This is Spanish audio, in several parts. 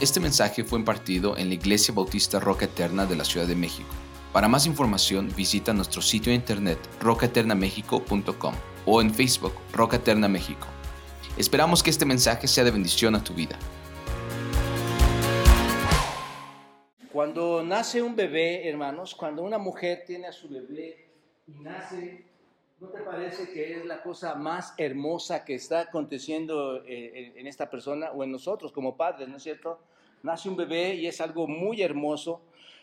Este mensaje fue impartido en la Iglesia Bautista Roca Eterna de la Ciudad de México. Para más información visita nuestro sitio de internet rocaeternamexico.com o en Facebook Roca Eterna México. Esperamos que este mensaje sea de bendición a tu vida. Cuando nace un bebé, hermanos, cuando una mujer tiene a su bebé y nace, ¿no te parece que es la cosa más hermosa que está aconteciendo eh, en esta persona o en nosotros como padres, ¿no es cierto? Nace un bebé y es algo muy hermoso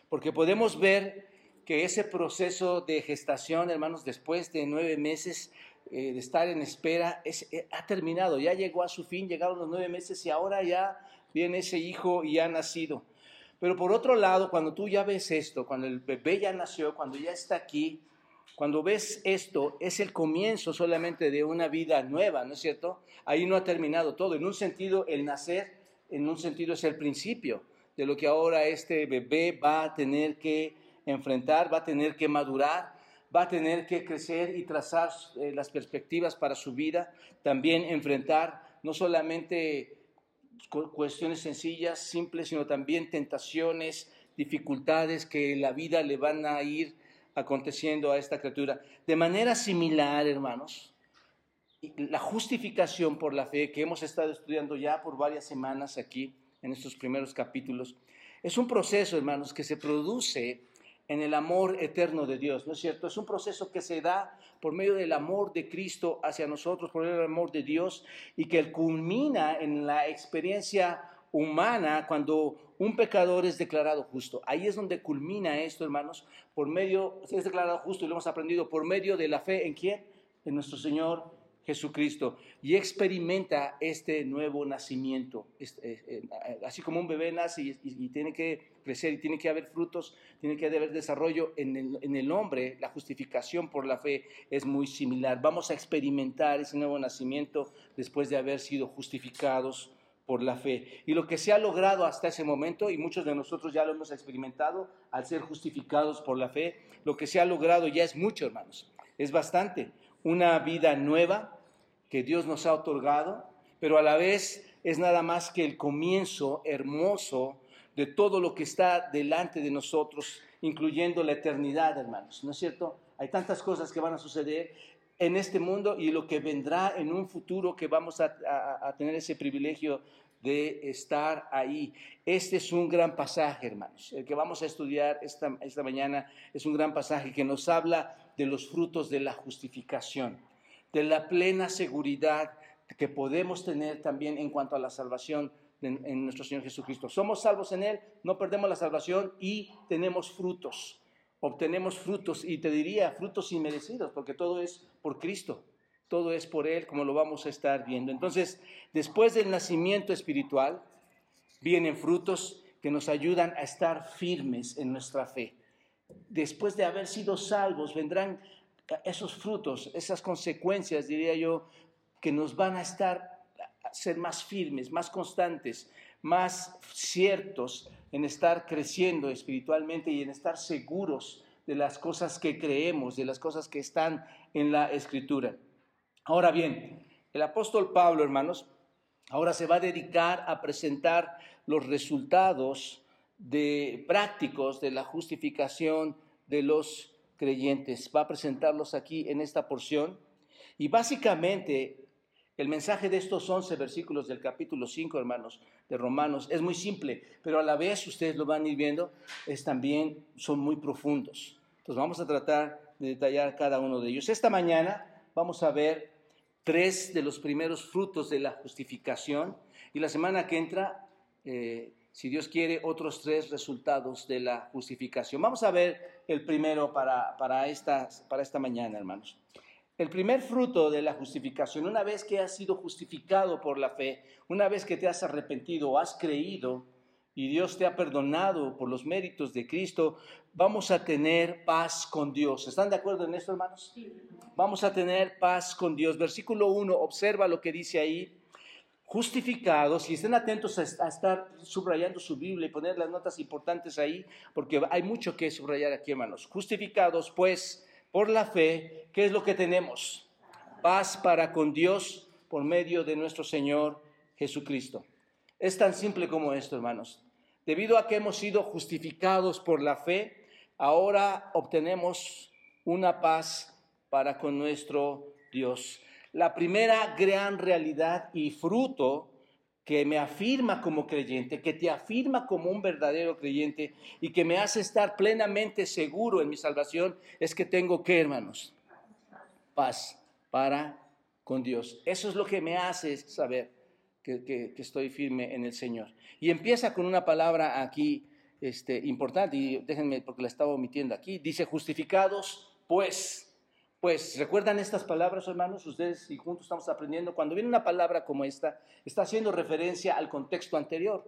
porque podemos ver que ese proceso de gestación, hermanos, después de nueve meses eh, de estar en espera, eh, ha terminado, ya llegó a su fin, llegaron los nueve meses y ahora ya viene ese hijo y ha nacido. Pero por otro lado, cuando tú ya ves esto, cuando el bebé ya nació, cuando ya está aquí, cuando ves esto, es el comienzo solamente de una vida nueva, ¿no es cierto? Ahí no ha terminado todo. En un sentido, el nacer, en un sentido es el principio de lo que ahora este bebé va a tener que enfrentar, va a tener que madurar, va a tener que crecer y trazar eh, las perspectivas para su vida, también enfrentar no solamente cuestiones sencillas, simples, sino también tentaciones, dificultades que la vida le van a ir aconteciendo a esta criatura. De manera similar, hermanos, la justificación por la fe que hemos estado estudiando ya por varias semanas aquí en estos primeros capítulos, es un proceso, hermanos, que se produce en el amor eterno de Dios, ¿no es cierto? Es un proceso que se da por medio del amor de Cristo hacia nosotros, por medio del amor de Dios, y que culmina en la experiencia humana cuando un pecador es declarado justo. Ahí es donde culmina esto, hermanos, por medio, es declarado justo y lo hemos aprendido, por medio de la fe en quién? En nuestro Señor Jesucristo y experimenta este nuevo nacimiento. Eh, eh, así como un bebé nace y, tiene que crecer y tiene que haber frutos, tiene que haber desarrollo en el, en el hombre, la justificación por la fe es muy similar. Vamos a experimentar ese nuevo nacimiento después de haber sido justificados por la fe. Y lo que se ha logrado hasta ese momento, y muchos de nosotros ya lo hemos experimentado al ser justificados por la fe, lo que se ha logrado ya es mucho, hermanos, es bastante. Una vida nueva, que Dios nos ha otorgado, pero a la vez es nada más que el comienzo hermoso de todo lo que está delante de nosotros, incluyendo la eternidad, hermanos. ¿No es cierto? Hay tantas cosas que van a suceder en este mundo y lo que vendrá en un futuro que vamos a, tener ese privilegio de estar ahí. Este es un gran pasaje, hermanos. El que vamos a estudiar esta, esta mañana es un gran pasaje que nos habla de los frutos de la justificación de la plena seguridad que podemos tener también en cuanto a la salvación en, nuestro Señor Jesucristo. Somos salvos en Él, no perdemos la salvación y tenemos frutos. Obtenemos frutos y te diría frutos inmerecidos, porque todo es por Cristo, todo es por Él, como lo vamos a estar viendo. Entonces, después del nacimiento espiritual, vienen frutos que nos ayudan a estar firmes en nuestra fe. Después de haber sido salvos, vendrán esos frutos, esas consecuencias, diría yo, que nos van a estar a ser más firmes, más constantes, más ciertos en estar creciendo espiritualmente y en estar seguros de las cosas que creemos, de las cosas que están en la escritura. Ahora bien, el apóstol Pablo, hermanos, ahora se va a dedicar a presentar los resultados de prácticos de la justificación de los creyentes. Va a presentarlos aquí en esta porción. Y básicamente el mensaje de estos 11 versículos del capítulo 5, hermanos, de Romanos, es muy simple, pero a la vez, ustedes lo van a ir viendo, es también, son muy profundos. Entonces vamos a tratar de detallar cada uno de ellos. Esta mañana vamos a ver tres de los primeros frutos de la justificación y la semana que entra eh, si Dios quiere, otros tres resultados de la justificación. Vamos a ver el primero para, para, esta, para esta mañana, hermanos. El primer fruto de la justificación, una vez que has sido justificado por la fe, una vez que te has arrepentido o has creído y Dios te ha perdonado por los méritos de Cristo, vamos a tener paz con Dios. ¿Están de acuerdo en esto, hermanos? Vamos a tener paz con Dios. Versículo 1, observa lo que dice ahí justificados, y estén atentos a, estar subrayando su Biblia y poner las notas importantes ahí, porque hay mucho que subrayar aquí, hermanos. Justificados, pues, por la fe, ¿qué es lo que tenemos? Paz para con Dios por medio de nuestro Señor Jesucristo. Es tan simple como esto, hermanos. Debido a que hemos sido justificados por la fe, ahora obtenemos una paz para con nuestro Dios. La primera gran realidad y fruto que me afirma como creyente, que te afirma como un verdadero creyente y que me hace estar plenamente seguro en mi salvación, es que tengo que, hermanos, paz para con Dios. Eso es lo que me hace saber que, estoy firme en el Señor. Y empieza con una palabra aquí este, importante, y déjenme porque la estaba omitiendo aquí, dice justificados, pues pues, ¿recuerdan estas palabras, hermanos? Ustedes y juntos estamos aprendiendo. Cuando viene una palabra como esta, está haciendo referencia al contexto anterior.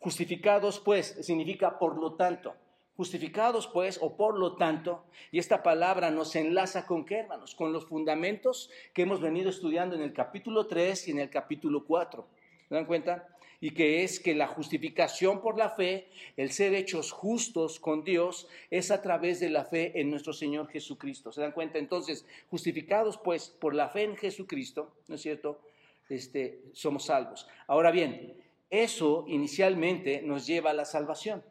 Justificados, pues, significa por lo tanto. Justificados, pues, o por lo tanto, y esta palabra nos enlaza con qué, hermanos? Con los fundamentos que hemos venido estudiando en el capítulo 3 y en el capítulo 4. ¿Se dan cuenta? Y que es que la justificación por la fe, el ser hechos justos con Dios, es a través de la fe en nuestro Señor Jesucristo. ¿Se dan cuenta? Entonces, justificados pues por la fe en Jesucristo, ¿no es cierto? Este, somos salvos. Ahora bien, eso inicialmente nos lleva a la salvación.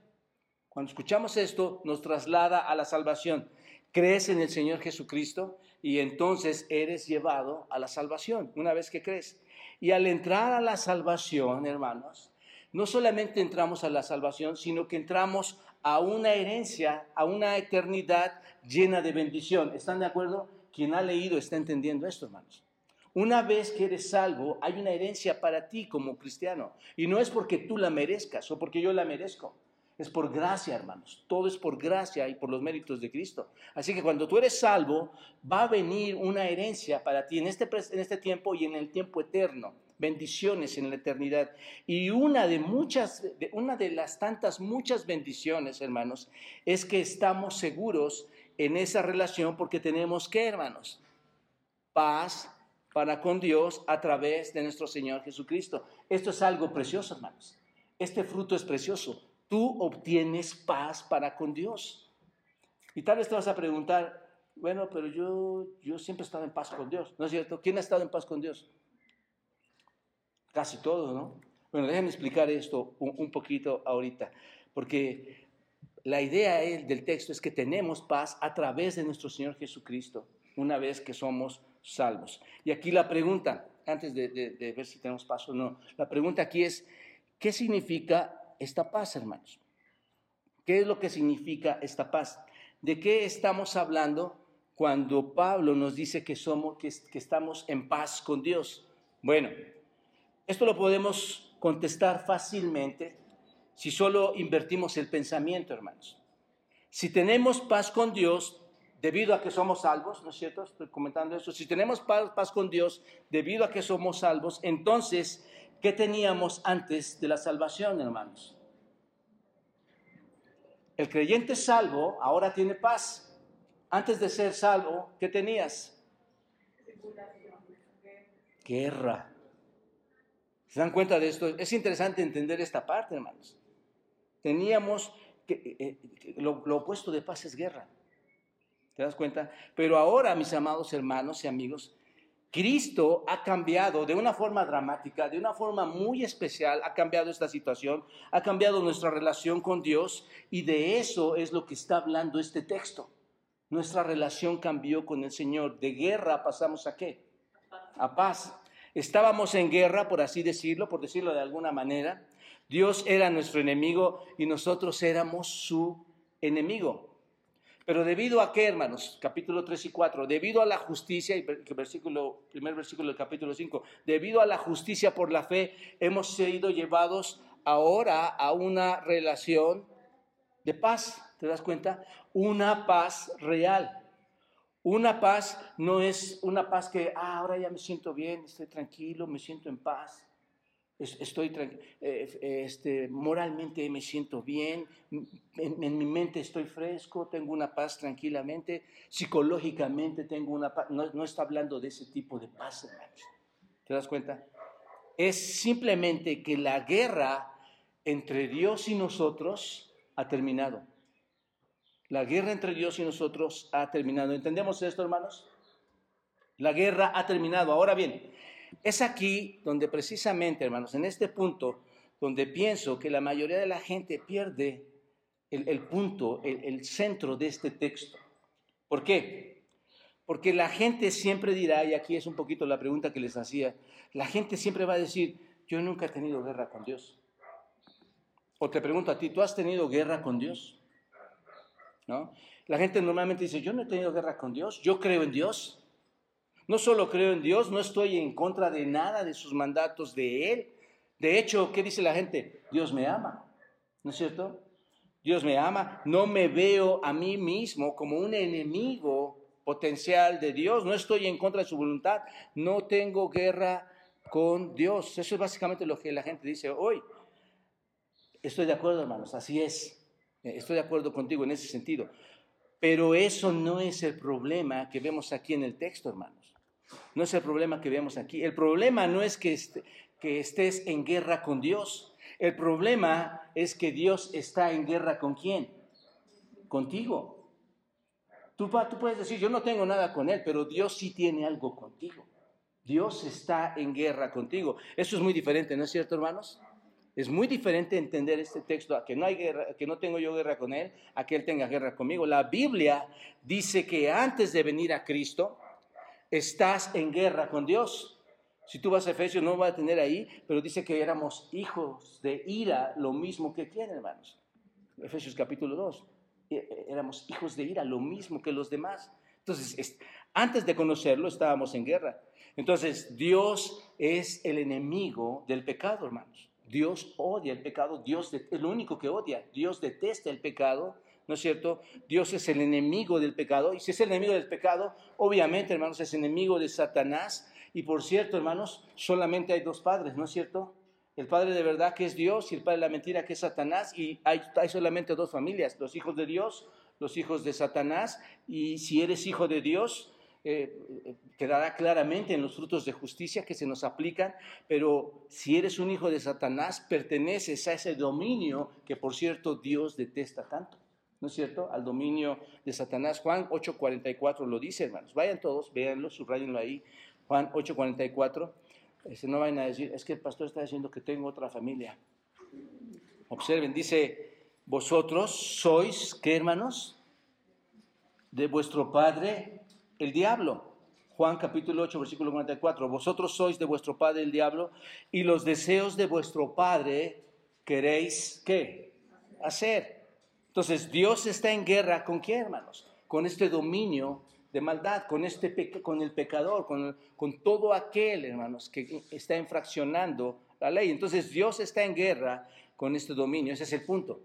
Cuando escuchamos esto, nos traslada a la salvación. Crees en el Señor Jesucristo y entonces eres llevado a la salvación una vez que crees. Y al entrar a la salvación, hermanos, no solamente entramos a la salvación, sino que entramos a una herencia, a una eternidad llena de bendición. ¿Están de acuerdo? Quien ha leído está entendiendo esto, hermanos. Una vez que eres salvo, hay una herencia para ti como cristiano. Y no es porque tú la merezcas o porque yo la merezco. Es por gracia, hermanos. Todo es por gracia y por los méritos de Cristo. Así que cuando tú eres salvo, va a venir una herencia para ti en este, en este tiempo y en el tiempo eterno. Bendiciones en la eternidad. Y una de muchas, una de las tantas muchas bendiciones, hermanos, es que estamos seguros en esa relación porque tenemos que, hermanos, paz para con Dios a través de nuestro Señor Jesucristo. Esto es algo precioso, hermanos. Este fruto es precioso tú obtienes paz para con Dios. Y tal vez te vas a preguntar, bueno, pero yo, yo siempre he estado en paz con Dios, ¿no es cierto? ¿Quién ha estado en paz con Dios? Casi todos, ¿no? Bueno, déjenme explicar esto un, poquito ahorita, porque la idea del texto es que tenemos paz a través de nuestro Señor Jesucristo, una vez que somos salvos. Y aquí la pregunta, antes de, de ver si tenemos paz o no, la pregunta aquí es, ¿qué significa esta paz, hermanos. ¿Qué es lo que significa esta paz? ¿De qué estamos hablando cuando Pablo nos dice que somos que, estamos en paz con Dios? Bueno, esto lo podemos contestar fácilmente si solo invertimos el pensamiento, hermanos. Si tenemos paz con Dios, debido a que somos salvos, ¿no es cierto? Estoy comentando eso. Si tenemos paz, paz, con Dios, debido a que somos salvos, entonces ¿Qué teníamos antes de la salvación, hermanos? El creyente salvo ahora tiene paz. Antes de ser salvo, ¿qué tenías? Guerra. ¿Se dan cuenta de esto? Es interesante entender esta parte, hermanos. Teníamos que, eh, eh, lo, lo opuesto de paz es guerra. ¿Te das cuenta? Pero ahora, mis amados hermanos y amigos, Cristo ha cambiado de una forma dramática, de una forma muy especial, ha cambiado esta situación, ha cambiado nuestra relación con Dios y de eso es lo que está hablando este texto. Nuestra relación cambió con el Señor. De guerra pasamos a qué? A paz. Estábamos en guerra, por así decirlo, por decirlo de alguna manera. Dios era nuestro enemigo y nosotros éramos su enemigo. Pero debido a qué, hermanos, capítulo 3 y 4, debido a la justicia, y versículo, primer versículo del capítulo 5, debido a la justicia por la fe, hemos sido llevados ahora a una relación de paz, ¿te das cuenta? Una paz real. Una paz no es una paz que, ah, ahora ya me siento bien, estoy tranquilo, me siento en paz estoy eh, este, moralmente me siento bien, en, mi mente estoy fresco, tengo una paz tranquilamente, psicológicamente tengo una paz, no, está hablando de ese tipo de paz, hermanos. ¿Te das cuenta? Es simplemente que la guerra entre Dios y nosotros ha terminado. La guerra entre Dios y nosotros ha terminado. ¿Entendemos esto, hermanos? La guerra ha terminado. Ahora bien, es aquí donde precisamente, hermanos, en este punto, donde pienso que la mayoría de la gente pierde el, punto, el, centro de este texto. ¿Por qué? Porque la gente siempre dirá, y aquí es un poquito la pregunta que les hacía, la gente siempre va a decir, yo nunca he tenido guerra con Dios. O te pregunto a ti, ¿tú has tenido guerra con Dios? ¿No? La gente normalmente dice, yo no he tenido guerra con Dios, yo creo en Dios. No solo creo en Dios, no estoy en contra de nada de sus mandatos de Él. De hecho, ¿qué dice la gente? Dios me ama, ¿no es cierto? Dios me ama, no me veo a mí mismo como un enemigo potencial de Dios, no estoy en contra de su voluntad, no tengo guerra con Dios. Eso es básicamente lo que la gente dice hoy. Estoy de acuerdo, hermanos, así es. Estoy de acuerdo contigo en ese sentido. Pero eso no es el problema que vemos aquí en el texto, hermanos. No es el problema que vemos aquí. El problema no es que, que estés en guerra con Dios. El problema es que Dios está en guerra con quién? Contigo. Tú, tú puedes decir, yo no tengo nada con Él, pero Dios sí tiene algo contigo. Dios está en guerra contigo. Eso es muy diferente, ¿no es cierto, hermanos? Es muy diferente entender este texto a que no hay guerra, que no tengo yo guerra con él, a que él tenga guerra conmigo. La Biblia dice que antes de venir a Cristo estás en guerra con Dios. Si tú vas a Efesios no va a tener ahí, pero dice que éramos hijos de ira, lo mismo que quién, hermanos. Efesios capítulo 2. E, e, éramos hijos de ira, lo mismo que los demás. Entonces, antes de conocerlo estábamos en guerra. Entonces, Dios es el enemigo del pecado, hermanos. Dios odia el pecado, Dios es lo único que odia. Dios detesta el pecado, ¿no es cierto? Dios es el enemigo del pecado. Y si es el enemigo del pecado, obviamente, hermanos, es enemigo de Satanás. Y por cierto, hermanos, solamente hay dos padres, ¿no es cierto? El padre de verdad que es Dios y el padre de la mentira que es Satanás. Y hay, solamente dos familias, los hijos de Dios, los hijos de Satanás. Y si eres hijo de Dios, eh, quedará claramente en los frutos de justicia que se nos aplican, pero si eres un hijo de Satanás, perteneces a ese dominio que, por cierto, Dios detesta tanto. ¿No es cierto? Al dominio de Satanás. Juan 8:44 lo dice, hermanos. Vayan todos, véanlo, subrayenlo ahí. Juan 8:44. Este, no vayan a decir, es que el pastor está diciendo que tengo otra familia. Observen, dice, vosotros sois, ¿qué hermanos? De vuestro padre el diablo. Juan capítulo 8, versículo 44. Vosotros sois de vuestro padre el diablo y los deseos de vuestro padre queréis qué? Hacer. Entonces Dios está en guerra con quién, hermanos? Con este dominio de maldad, con, este con el pecador, con, con todo aquel, hermanos, que está infraccionando la ley. Entonces Dios está en guerra con este dominio, ese es el punto.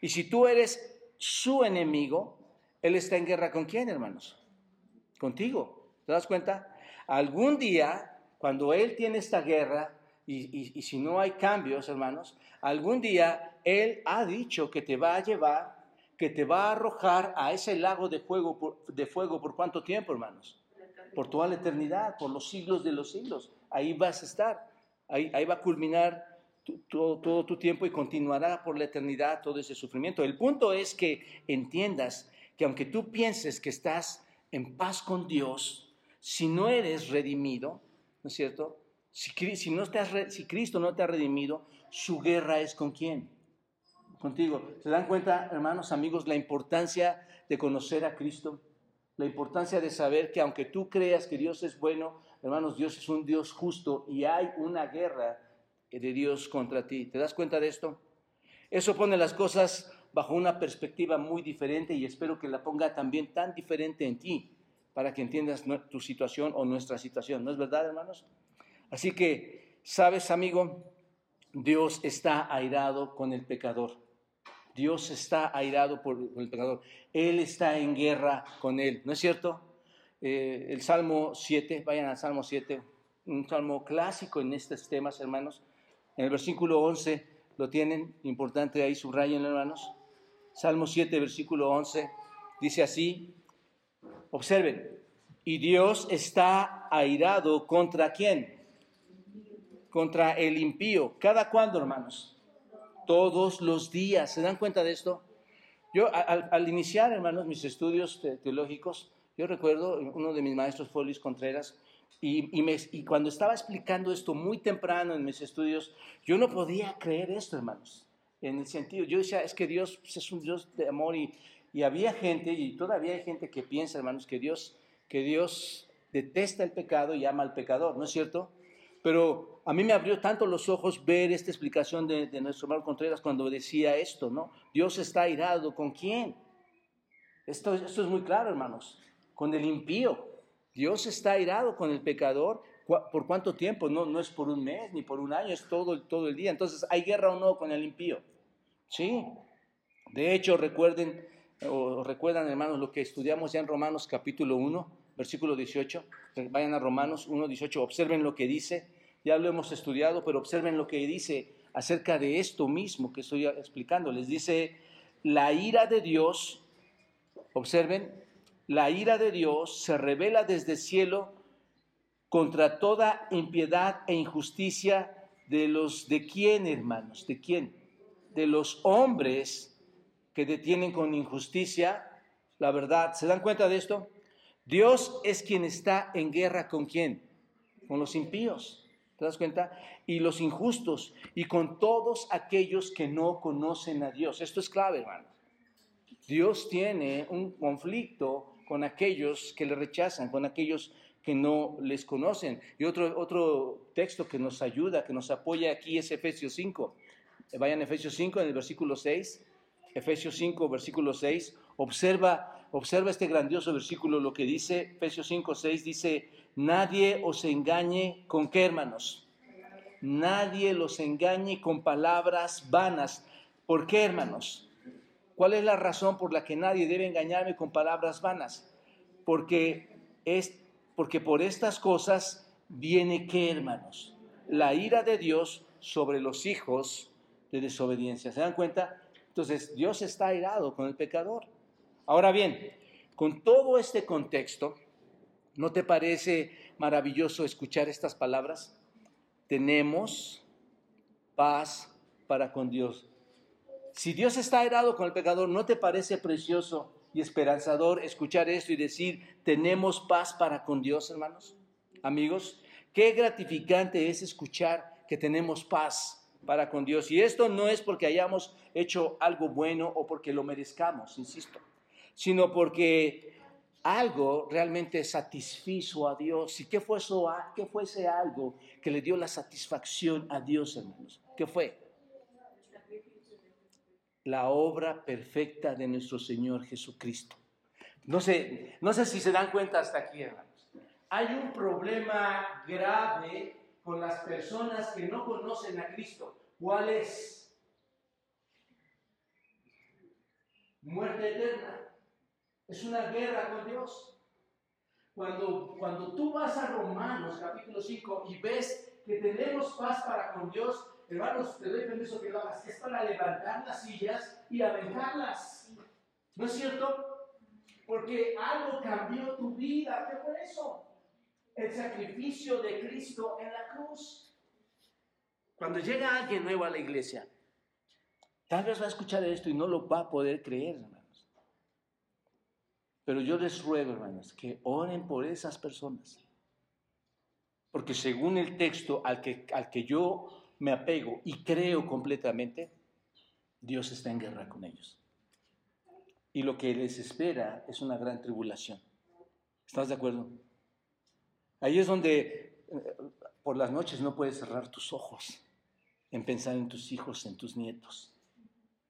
Y si tú eres su enemigo, Él está en guerra con quién, hermanos? contigo. ¿Te das cuenta? Algún día, cuando Él tiene esta guerra, y, si no hay cambios, hermanos, algún día Él ha dicho que te va a llevar, que te va a arrojar a ese lago de fuego por, de fuego por cuánto tiempo, hermanos? Por toda la eternidad, por los siglos de los siglos. Ahí vas a estar. Ahí, ahí va a culminar todo, tu tiempo y continuará por la eternidad todo ese sufrimiento. El punto es que entiendas que aunque tú pienses que estás en paz con Dios, si no eres redimido, ¿no es cierto? Si Cristo no te ha redimido, su guerra es con quién? Contigo. ¿Se dan cuenta, hermanos, amigos, la importancia de conocer a Cristo? La importancia de saber que aunque tú creas que Dios es bueno, hermanos, Dios es un Dios justo y hay una guerra de Dios contra ti. ¿Te das cuenta de esto? Eso pone las cosas bajo una perspectiva muy diferente y espero que la ponga también tan diferente en ti para que entiendas tu situación o nuestra situación. ¿No es verdad, hermanos? Así que, ¿sabes, amigo? Dios está airado con el pecador. Dios está airado por el pecador. Él está en guerra con él. ¿No es cierto? Eh, el Salmo 7, vayan al Salmo 7, un salmo clásico en estos temas, hermanos. En el versículo 11 lo tienen, importante ahí, subrayen, hermanos. Salmo 7, versículo 11, dice así, observen, y Dios está airado contra quién? Contra el impío. ¿Cada cuándo, hermanos? Todos los días. ¿Se dan cuenta de esto? Yo al, iniciar, hermanos, mis estudios teológicos, yo recuerdo, uno de mis maestros fue Luis Contreras, Y, y, cuando estaba explicando esto muy temprano en mis estudios, yo no podía creer esto, hermanos. En el sentido, yo decía, es que Dios pues, es un Dios de amor y, y había gente, y todavía hay gente que piensa, hermanos, que Dios, que Dios detesta el pecado y ama al pecador, ¿no es cierto? Pero a mí me abrió tanto los ojos ver esta explicación de, nuestro hermano Contreras cuando decía esto, ¿no? Dios está airado, ¿con quién? Esto, esto es muy claro, hermanos, con el impío. Dios está airado con el pecador. ¿Por cuánto tiempo? No, no es por un mes ni por un año, es todo, todo el día. Entonces, ¿hay guerra o no con el impío? Sí. De hecho, recuerden, o recuerdan, hermanos, lo que estudiamos ya en Romanos capítulo 1, versículo 18. Vayan a Romanos 1, 18, observen lo que dice. Ya lo hemos estudiado, pero observen lo que dice acerca de esto mismo que estoy explicando. Les dice, la ira de Dios, observen, la ira de Dios se revela desde el cielo contra toda impiedad e injusticia de los de quién, hermanos, de quién, de los hombres que detienen con injusticia la verdad. ¿Se dan cuenta de esto? Dios es quien está en guerra con quién? Con los impíos. ¿Te das cuenta? Y los injustos y con todos aquellos que no conocen a Dios. Esto es clave, hermano. Dios tiene un conflicto con aquellos que le rechazan, con aquellos que no les conocen. Y otro, otro texto que nos ayuda, que nos apoya aquí es Efesios 5. Vayan a Efesios 5 en el versículo 6. Efesios 5, versículo 6. Observa, observa este grandioso versículo, lo que dice Efesios 5, 6, dice, nadie os engañe con qué, hermanos. Nadie los engañe con palabras vanas. ¿Por qué, hermanos? ¿Cuál es la razón por la que nadie debe engañarme con palabras vanas? Porque es porque por estas cosas viene qué, hermanos? La ira de Dios sobre los hijos de desobediencia. ¿Se dan cuenta? Entonces, Dios está airado con el pecador. Ahora bien, con todo este contexto, ¿no te parece maravilloso escuchar estas palabras? Tenemos paz para con Dios. Si Dios está airado con el pecador, ¿no te parece precioso y esperanzador escuchar esto y decir, tenemos paz para con Dios, hermanos? Amigos, qué gratificante es escuchar que tenemos paz para con Dios. Y esto no es porque hayamos hecho algo bueno o porque lo merezcamos, insisto, sino porque algo realmente satisfizo a Dios. ¿Y qué fue, eso, qué fue ese algo que le dio la satisfacción a Dios, hermanos? ¿Qué fue? la obra perfecta de nuestro Señor Jesucristo. No sé, no sé si se dan cuenta hasta aquí, hermanos. Hay un problema grave con las personas que no conocen a Cristo. ¿Cuál es? Muerte eterna. Es una guerra con Dios. Cuando, cuando tú vas a Romanos capítulo 5 y ves que tenemos paz para con Dios, hermanos, te doy permiso que lo hagas, es para levantar las sillas y aventarlas. ¿No es cierto? Porque algo cambió tu vida. ¿Qué fue eso? El sacrificio de Cristo en la cruz. Cuando llega alguien nuevo a la iglesia, tal vez va a escuchar esto y no lo va a poder creer. Pero yo les ruego, hermanos, que oren por esas personas. Porque según el texto al que, al que yo me apego y creo completamente, Dios está en guerra con ellos. Y lo que les espera es una gran tribulación. ¿Estás de acuerdo? Ahí es donde eh, por las noches no puedes cerrar tus ojos en pensar en tus hijos, en tus nietos.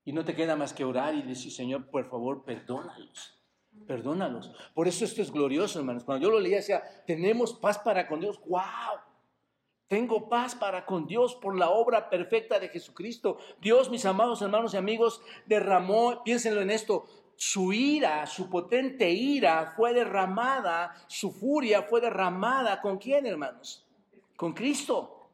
Y no te queda más que orar y decir, Señor, por favor, perdónalos. Perdónalos. Por eso esto es glorioso, hermanos. Cuando yo lo leía, decía, tenemos paz para con Dios. ¡Wow! Tengo paz para con Dios por la obra perfecta de Jesucristo. Dios, mis amados hermanos y amigos, derramó, piénsenlo en esto, su ira, su potente ira fue derramada, su furia fue derramada. ¿Con quién, hermanos? Con Cristo.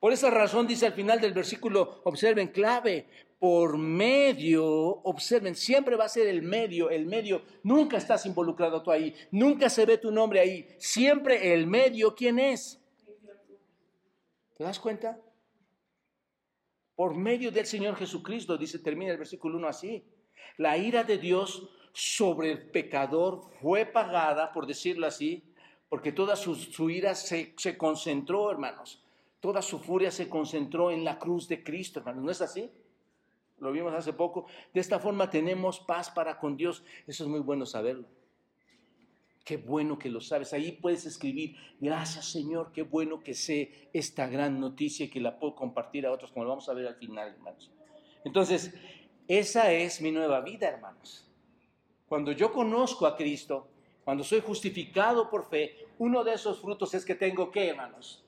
Por esa razón dice al final del versículo, observen, clave, por medio, observen, siempre va a ser el medio, el medio, nunca estás involucrado tú ahí, nunca se ve tu nombre ahí, siempre el medio, ¿quién es? ¿Te das cuenta? Por medio del Señor Jesucristo, dice, termina el versículo 1 así. La ira de Dios sobre el pecador fue pagada, por decirlo así, porque toda su, su ira se, se concentró, hermanos. Toda su furia se concentró en la cruz de Cristo, hermanos. ¿No es así? Lo vimos hace poco. De esta forma tenemos paz para con Dios. Eso es muy bueno saberlo. Qué bueno que lo sabes. Ahí puedes escribir, gracias Señor, qué bueno que sé esta gran noticia y que la puedo compartir a otros, como lo vamos a ver al final, hermanos. Entonces, esa es mi nueva vida, hermanos. Cuando yo conozco a Cristo, cuando soy justificado por fe, uno de esos frutos es que tengo que, hermanos,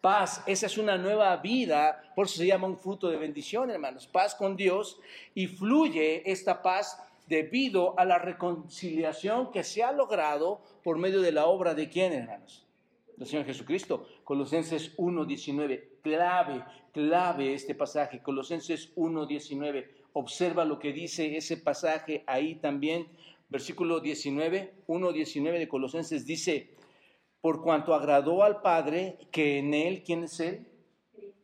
paz. Esa es una nueva vida, por eso se llama un fruto de bendición, hermanos. Paz con Dios y fluye esta paz debido a la reconciliación que se ha logrado por medio de la obra de quién, hermanos? Del Señor Jesucristo. Colosenses 1.19, clave, clave este pasaje. Colosenses 1.19, observa lo que dice ese pasaje ahí también. Versículo 19, 1.19 de Colosenses dice, por cuanto agradó al Padre que en él, ¿quién es él?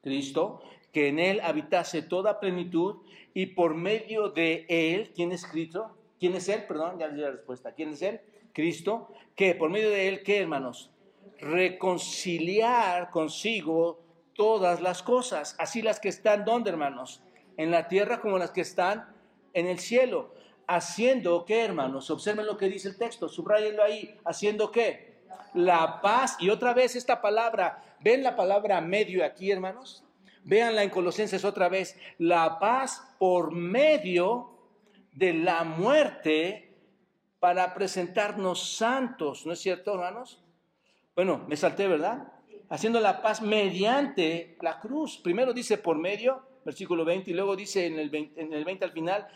Cristo, que en él habitase toda plenitud y por medio de él, ¿quién es Cristo? ¿Quién es él? Perdón, ya les di la respuesta. ¿Quién es él? Cristo. Que por medio de él, ¿qué hermanos? Reconciliar consigo todas las cosas, así las que están, ¿dónde hermanos? En la tierra como las que están en el cielo. Haciendo qué, hermanos? Observen lo que dice el texto, subrayenlo ahí. ¿Haciendo qué? La paz. Y otra vez esta palabra, ¿ven la palabra medio aquí, hermanos? Véanla en Colosenses otra vez. La paz por medio de la muerte para presentarnos santos. ¿No es cierto, hermanos? Bueno, me salté, ¿verdad? Haciendo la paz mediante la cruz. Primero dice por medio, versículo 20, y luego dice en el 20, en el 20 al final,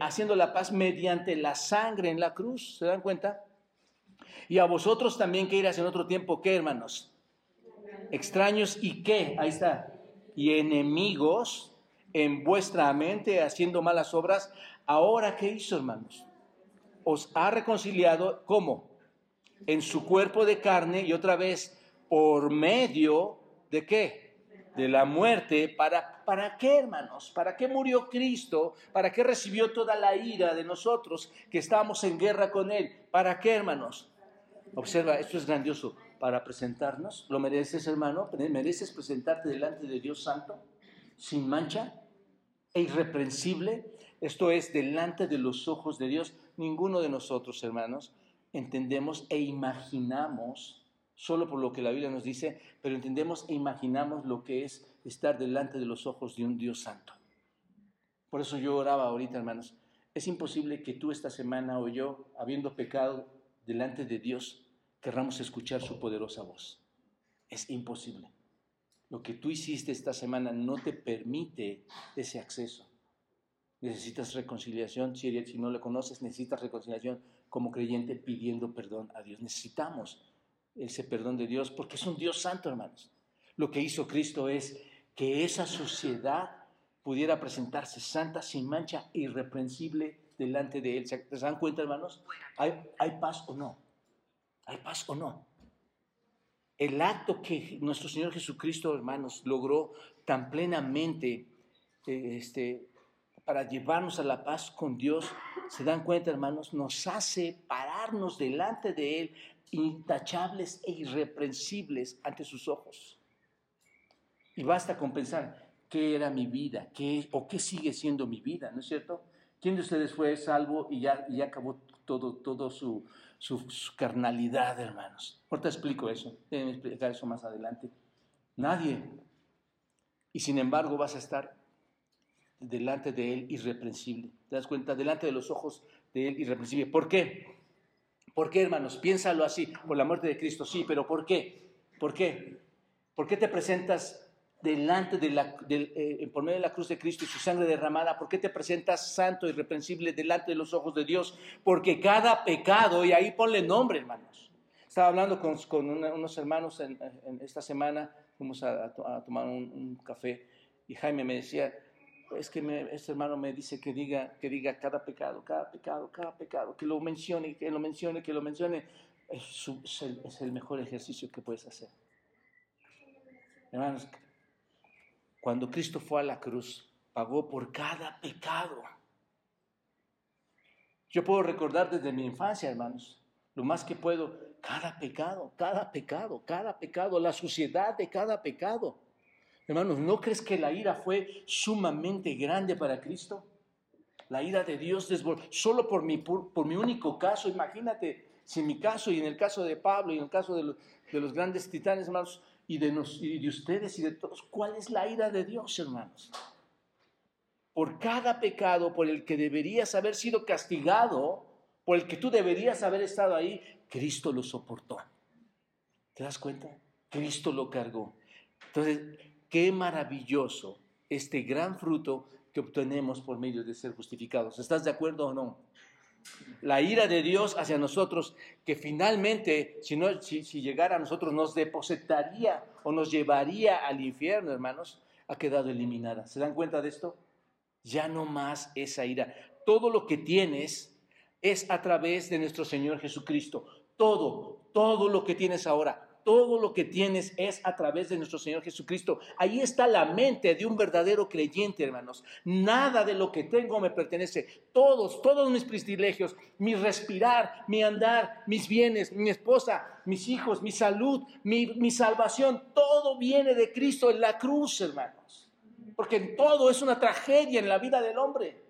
haciendo la paz mediante la sangre en la cruz. ¿Se dan cuenta? Y a vosotros también que irás en otro tiempo, ¿qué hermanos? Extraños y qué, ahí está, y enemigos en vuestra mente haciendo malas obras, ahora ¿qué hizo, hermanos? Os ha reconciliado, ¿cómo? En su cuerpo de carne y otra vez por medio de qué? De la muerte. ¿Para, ¿Para qué, hermanos? ¿Para qué murió Cristo? ¿Para qué recibió toda la ira de nosotros que estábamos en guerra con Él? ¿Para qué, hermanos? Observa, esto es grandioso para presentarnos. ¿Lo mereces, hermano? ¿Mereces presentarte delante de Dios Santo, sin mancha e irreprensible? Esto es, delante de los ojos de Dios. Ninguno de nosotros, hermanos, entendemos e imaginamos, solo por lo que la Biblia nos dice, pero entendemos e imaginamos lo que es estar delante de los ojos de un Dios Santo. Por eso yo oraba ahorita, hermanos. Es imposible que tú esta semana o yo, habiendo pecado delante de Dios, querramos escuchar su poderosa voz. Es imposible. Lo que tú hiciste esta semana no te permite ese acceso. Necesitas reconciliación, si, no le conoces, necesitas reconciliación como creyente pidiendo perdón a Dios. Necesitamos ese perdón de Dios porque es un Dios santo, hermanos. Lo que hizo Cristo es que esa sociedad pudiera presentarse santa, sin mancha, irreprensible delante de Él. ¿Se dan cuenta, hermanos? ¿Hay, hay paz o no? ¿Hay paz o no? El acto que nuestro Señor Jesucristo, hermanos, logró tan plenamente eh, este, para llevarnos a la paz con Dios, se dan cuenta, hermanos, nos hace pararnos delante de Él intachables e irreprensibles ante sus ojos. Y basta con pensar, ¿qué era mi vida? ¿Qué, ¿O qué sigue siendo mi vida? ¿No es cierto? ¿Quién de ustedes fue salvo y ya, y acabó todo, todo su, su, carnalidad, hermanos. Ahorita explico eso, déjenme explicar eso más adelante. Nadie. Y sin embargo vas a estar delante de Él irreprensible. ¿Te das cuenta? Delante de los ojos de Él irreprensible. ¿Por qué? ¿Por qué, hermanos? Piénsalo así, por la muerte de Cristo, sí, pero ¿por qué? ¿Por qué? ¿Por qué te presentas delante de la, eh, por medio de la cruz de Cristo y su sangre derramada, ¿por qué te presentas santo y reprensible delante de los ojos de Dios? Porque cada pecado, y ahí ponle nombre, hermanos. Estaba hablando con, unos hermanos esta semana, fuimos a, tomar un, café, y Jaime me decía, es que este hermano me dice que diga, que diga cada pecado, cada pecado, cada pecado, que lo mencione, que lo mencione, que lo mencione. Es, el, es el mejor ejercicio que puedes hacer. Hermanos, cuando Cristo fue a la cruz, pagó por cada pecado. Yo puedo recordar desde mi infancia, hermanos, lo más que puedo, Cada pecado, cada pecado, cada pecado, la suciedad de cada pecado. Hermanos, ¿no crees que la ira fue sumamente grande para Cristo? La ira de Dios solo por mi, por, mi único caso, imagínate, si en mi caso y en el caso de Pablo y en el caso de los, de los grandes titanes, hermanos, y de, nos, y de ustedes y de todos, ¿cuál es la ira de Dios, hermanos? Por cada pecado por el que deberías haber sido castigado, por el que tú deberías haber estado ahí, Cristo lo soportó. ¿Te das cuenta? Cristo lo cargó. Entonces, qué maravilloso este gran fruto que obtenemos por medio de ser justificados. ¿Estás de acuerdo o no? La ira de Dios hacia nosotros, que finalmente, si, llegara a nosotros, nos depositaría o nos llevaría al infierno, hermanos, ha quedado eliminada. ¿Se dan cuenta de esto? Ya no más esa ira. Todo lo que tienes es a través de nuestro Señor Jesucristo. Todo, todo lo que tienes ahora, todo lo que tienes es a través de nuestro Señor Jesucristo. Ahí está la mente de un verdadero creyente, hermanos. Nada de lo que tengo me pertenece. Todos, todos mis privilegios, mi respirar, mi andar, mis bienes, mi esposa, mis hijos, mi salud, mi, mi salvación, todo viene de Cristo en la cruz, hermanos. Porque todo es una tragedia en la vida del hombre.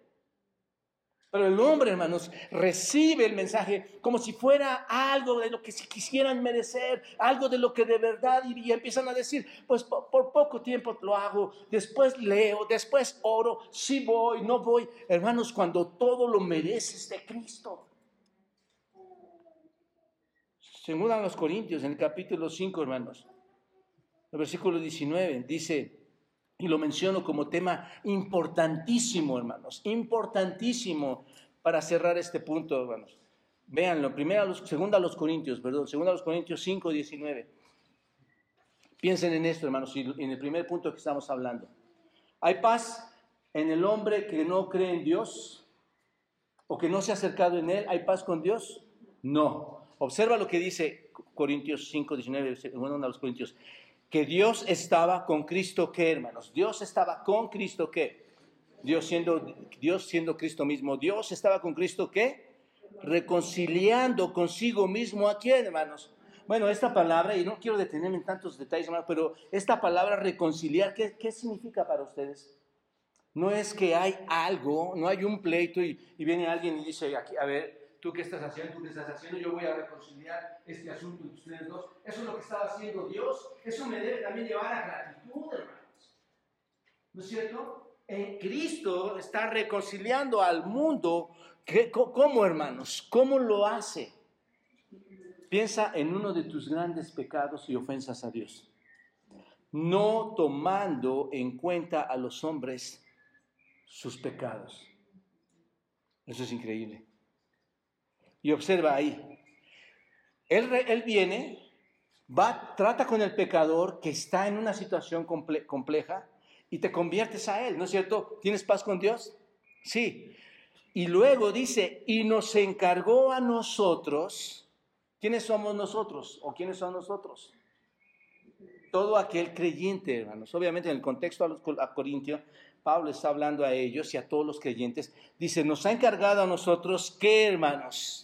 Pero el hombre, hermanos, recibe el mensaje como si fuera algo de lo que si quisieran merecer, algo de lo que de verdad, y, empiezan a decir, pues por, poco tiempo lo hago, después leo, después oro, si voy, no voy. Hermanos, cuando todo lo mereces de Cristo. Según a los Corintios, en el capítulo 5, hermanos, el versículo 19, dice, y lo menciono como tema importantísimo, hermanos, importantísimo para cerrar este punto, hermanos. Véanlo, primero, los, segunda a los Corintios, perdón, segunda a los Corintios 5, 19. Piensen en esto, hermanos, en el primer punto que estamos hablando. ¿Hay paz en el hombre que no cree en Dios o que no se ha acercado en Él? ¿Hay paz con Dios? No. Observa lo que dice Corintios 5, 19, segunda a los Corintios que Dios estaba con Cristo, ¿qué hermanos? Dios estaba con Cristo, ¿qué? Dios siendo, Dios siendo Cristo mismo. Dios estaba con Cristo, ¿qué? Reconciliando consigo mismo a quién, hermanos. Bueno, esta palabra, y no quiero detenerme en tantos detalles, hermanos, pero esta palabra reconciliar, ¿qué, qué significa para ustedes? No es que hay algo, no hay un pleito y, y viene alguien y dice, aquí, a ver, tú qué estás haciendo, tú qué estás haciendo, yo voy a reconciliar este asunto entre ustedes dos. Eso es lo que estaba haciendo Dios. Eso me debe también llevar a gratitud, hermanos. ¿No es cierto? En Cristo está reconciliando al mundo. ¿Cómo, hermanos? ¿Cómo lo hace? Piensa en uno de tus grandes pecados y ofensas a Dios. No tomando en cuenta a los hombres sus pecados. Eso es increíble. Y observa ahí. Él, él viene, va, trata con el pecador que está en una situación compleja y te conviertes a él, ¿no es cierto? ¿Tienes paz con Dios? Sí. Y luego dice, y nos encargó a nosotros, ¿quiénes somos nosotros o quiénes son nosotros? Todo aquel creyente, hermanos. Obviamente en el contexto a, los, a Corintios, Pablo está hablando a ellos y a todos los creyentes. Dice, nos ha encargado a nosotros, ¿qué hermanos?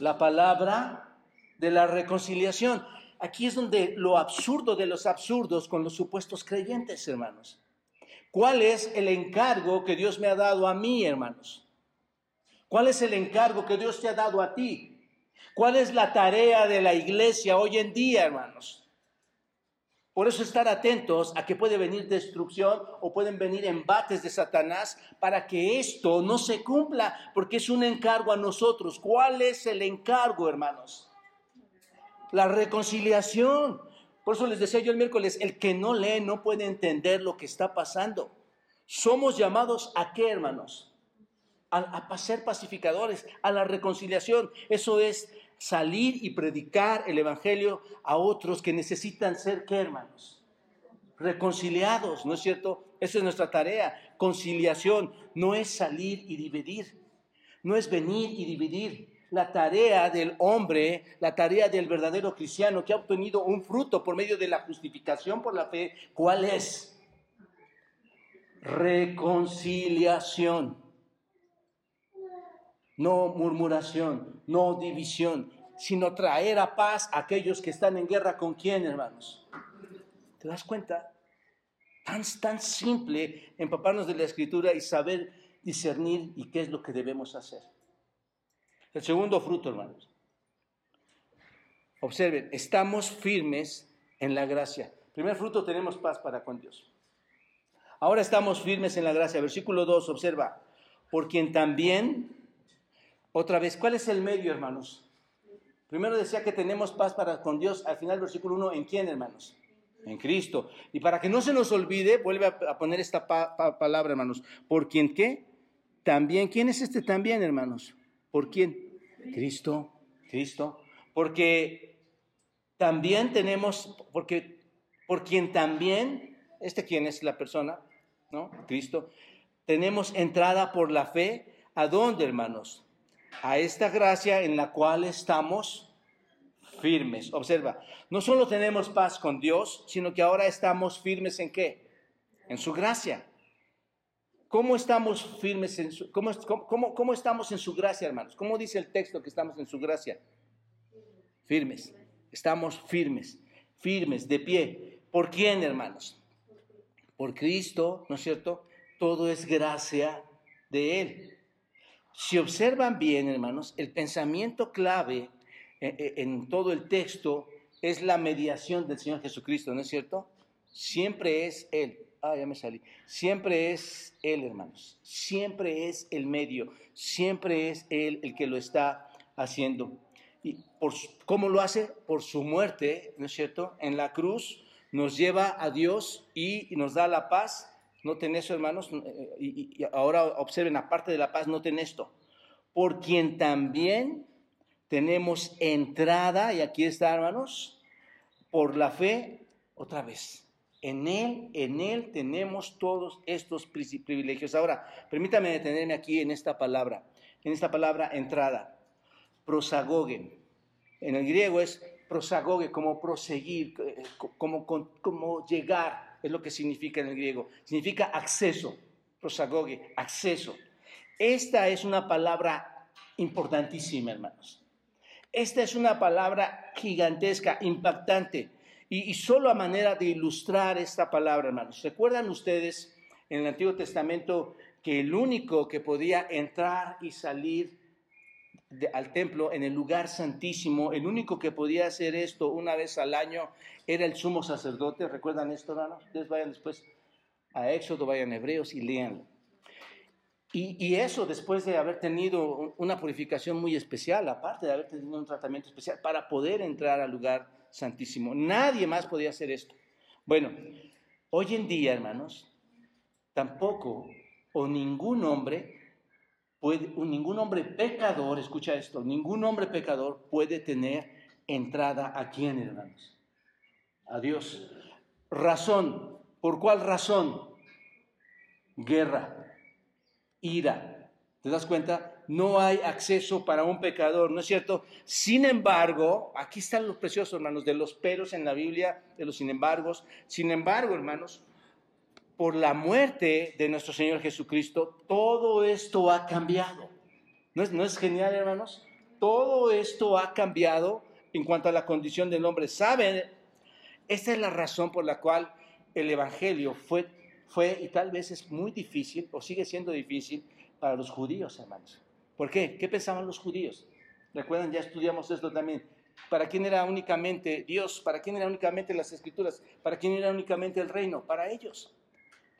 La palabra de la reconciliación. Aquí es donde lo absurdo de los absurdos con los supuestos creyentes, hermanos. ¿Cuál es el encargo que Dios me ha dado a mí, hermanos? ¿Cuál es el encargo que Dios te ha dado a ti? ¿Cuál es la tarea de la iglesia hoy en día, hermanos? Por eso estar atentos a que puede venir destrucción o pueden venir embates de Satanás para que esto no se cumpla, porque es un encargo a nosotros. ¿Cuál es el encargo, hermanos? La reconciliación. Por eso les decía yo el miércoles, el que no lee no puede entender lo que está pasando. Somos llamados a qué, hermanos? A, ser pacificadores, a la reconciliación. Eso es salir y predicar el Evangelio a otros que necesitan ser, ¿qué hermanos? Reconciliados, ¿no es cierto? Esa es nuestra tarea. Conciliación no es salir y dividir, no es venir y dividir. La tarea del hombre, la tarea del verdadero cristiano que ha obtenido un fruto por medio de la justificación por la fe, ¿cuál es? Reconciliación no murmuración, no división. sino traer a paz a aquellos que están en guerra con quién, hermanos. ¿Te das cuenta? Tan, tan simple empaparnos de la escritura y saber discernir y qué es lo que debemos hacer. El segundo fruto, hermanos. Observen, estamos firmes en la gracia. Primer fruto, tenemos paz para con Dios. Ahora estamos firmes en la gracia. Versículo 2, observa, por quien también, otra vez, ¿cuál es el medio, hermanos? Primero decía que tenemos paz para con Dios. Al final, versículo 1, ¿en quién, hermanos? En Cristo. Y para que no se nos olvide, vuelve a, poner esta palabra, hermanos. ¿Por quien qué? También. ¿Quién es este también, hermanos? ¿Por quién? Cristo. Cristo. Porque también tenemos, porque por quien también, este quién es la persona, ¿no? Cristo, tenemos entrada por la fe, ¿a dónde, hermanos? A esta gracia en la cual estamos firmes. Observa, no solo tenemos paz con Dios, sino que ahora estamos firmes en qué? En su gracia. ¿Cómo estamos firmes en su, cómo, cómo, cómo estamos en su gracia, hermanos? ¿Cómo dice el texto que estamos en su gracia? Firmes. Estamos firmes, firmes, de pie. ¿Por quién, hermanos? Por Cristo, ¿no es cierto? Todo es gracia de Él. Si observan bien, hermanos, el pensamiento clave eh, eh, en todo el texto es la mediación del Señor Jesucristo, ¿no es cierto? Siempre es Él. Ah, ya me salí. Siempre es Él, hermanos. Siempre es el medio. Siempre es Él el que lo está haciendo. ¿Y por, cómo lo hace? Por su muerte, ¿no es cierto? En la cruz nos lleva a Dios y nos da la paz. Noten eso, hermanos. Eh, y, ahora observen, aparte de la paz, noten esto. Por quien también tenemos entrada, y aquí está, hermanos, por la fe, otra vez. En Él, en Él tenemos todos estos privilegios. Ahora, permítame detenerme aquí en esta palabra, en esta palabra entrada prosagogen. En el griego es prosagoge, como proseguir, eh, como, como, llegar, es lo que significa en el griego. Significa acceso, prosagoge, acceso. Esta es una palabra importantísima, hermanos. Esta es una palabra gigantesca, impactante. Y, y, solo a manera de ilustrar esta palabra, hermanos. ¿Recuerdan ustedes en el Antiguo Testamento que el único que podía entrar y salir al templo, en el lugar santísimo. El único que podía hacer esto una vez al año era el sumo sacerdote. ¿Recuerdan esto, hermanos? Ustedes vayan después a Éxodo, vayan Hebreos y leanlo. Y, y, eso después de haber tenido una purificación muy especial, aparte de haber tenido un tratamiento especial, para poder entrar al lugar santísimo. Nadie más podía hacer esto. Bueno, hoy en día, hermanos, tampoco o ningún hombre ningún hombre pecador, escucha esto, ningún hombre pecador puede tener entrada a quién, hermanos? A Dios. Razón. ¿Por cuál razón? Guerra, ira. ¿Te das cuenta? No hay acceso para un pecador, ¿no es cierto? Sin embargo, aquí están los preciosos, hermanos, de los peros en la Biblia, de los sin embargos. Sin embargo, hermanos, por la muerte de nuestro Señor Jesucristo, todo esto ha cambiado. ¿No es, ¿No es, genial, hermanos? Todo esto ha cambiado en cuanto a la condición del hombre. ¿Saben? Esta es la razón por la cual el Evangelio fue, fue, y tal vez es muy difícil, o sigue siendo difícil, para los judíos, hermanos. ¿Por qué? ¿Qué pensaban los judíos? Recuerdan, ya estudiamos esto también. ¿Para quién era únicamente Dios? ¿Para quién era únicamente las escrituras? ¿Para quién era únicamente el reino? Para ellos.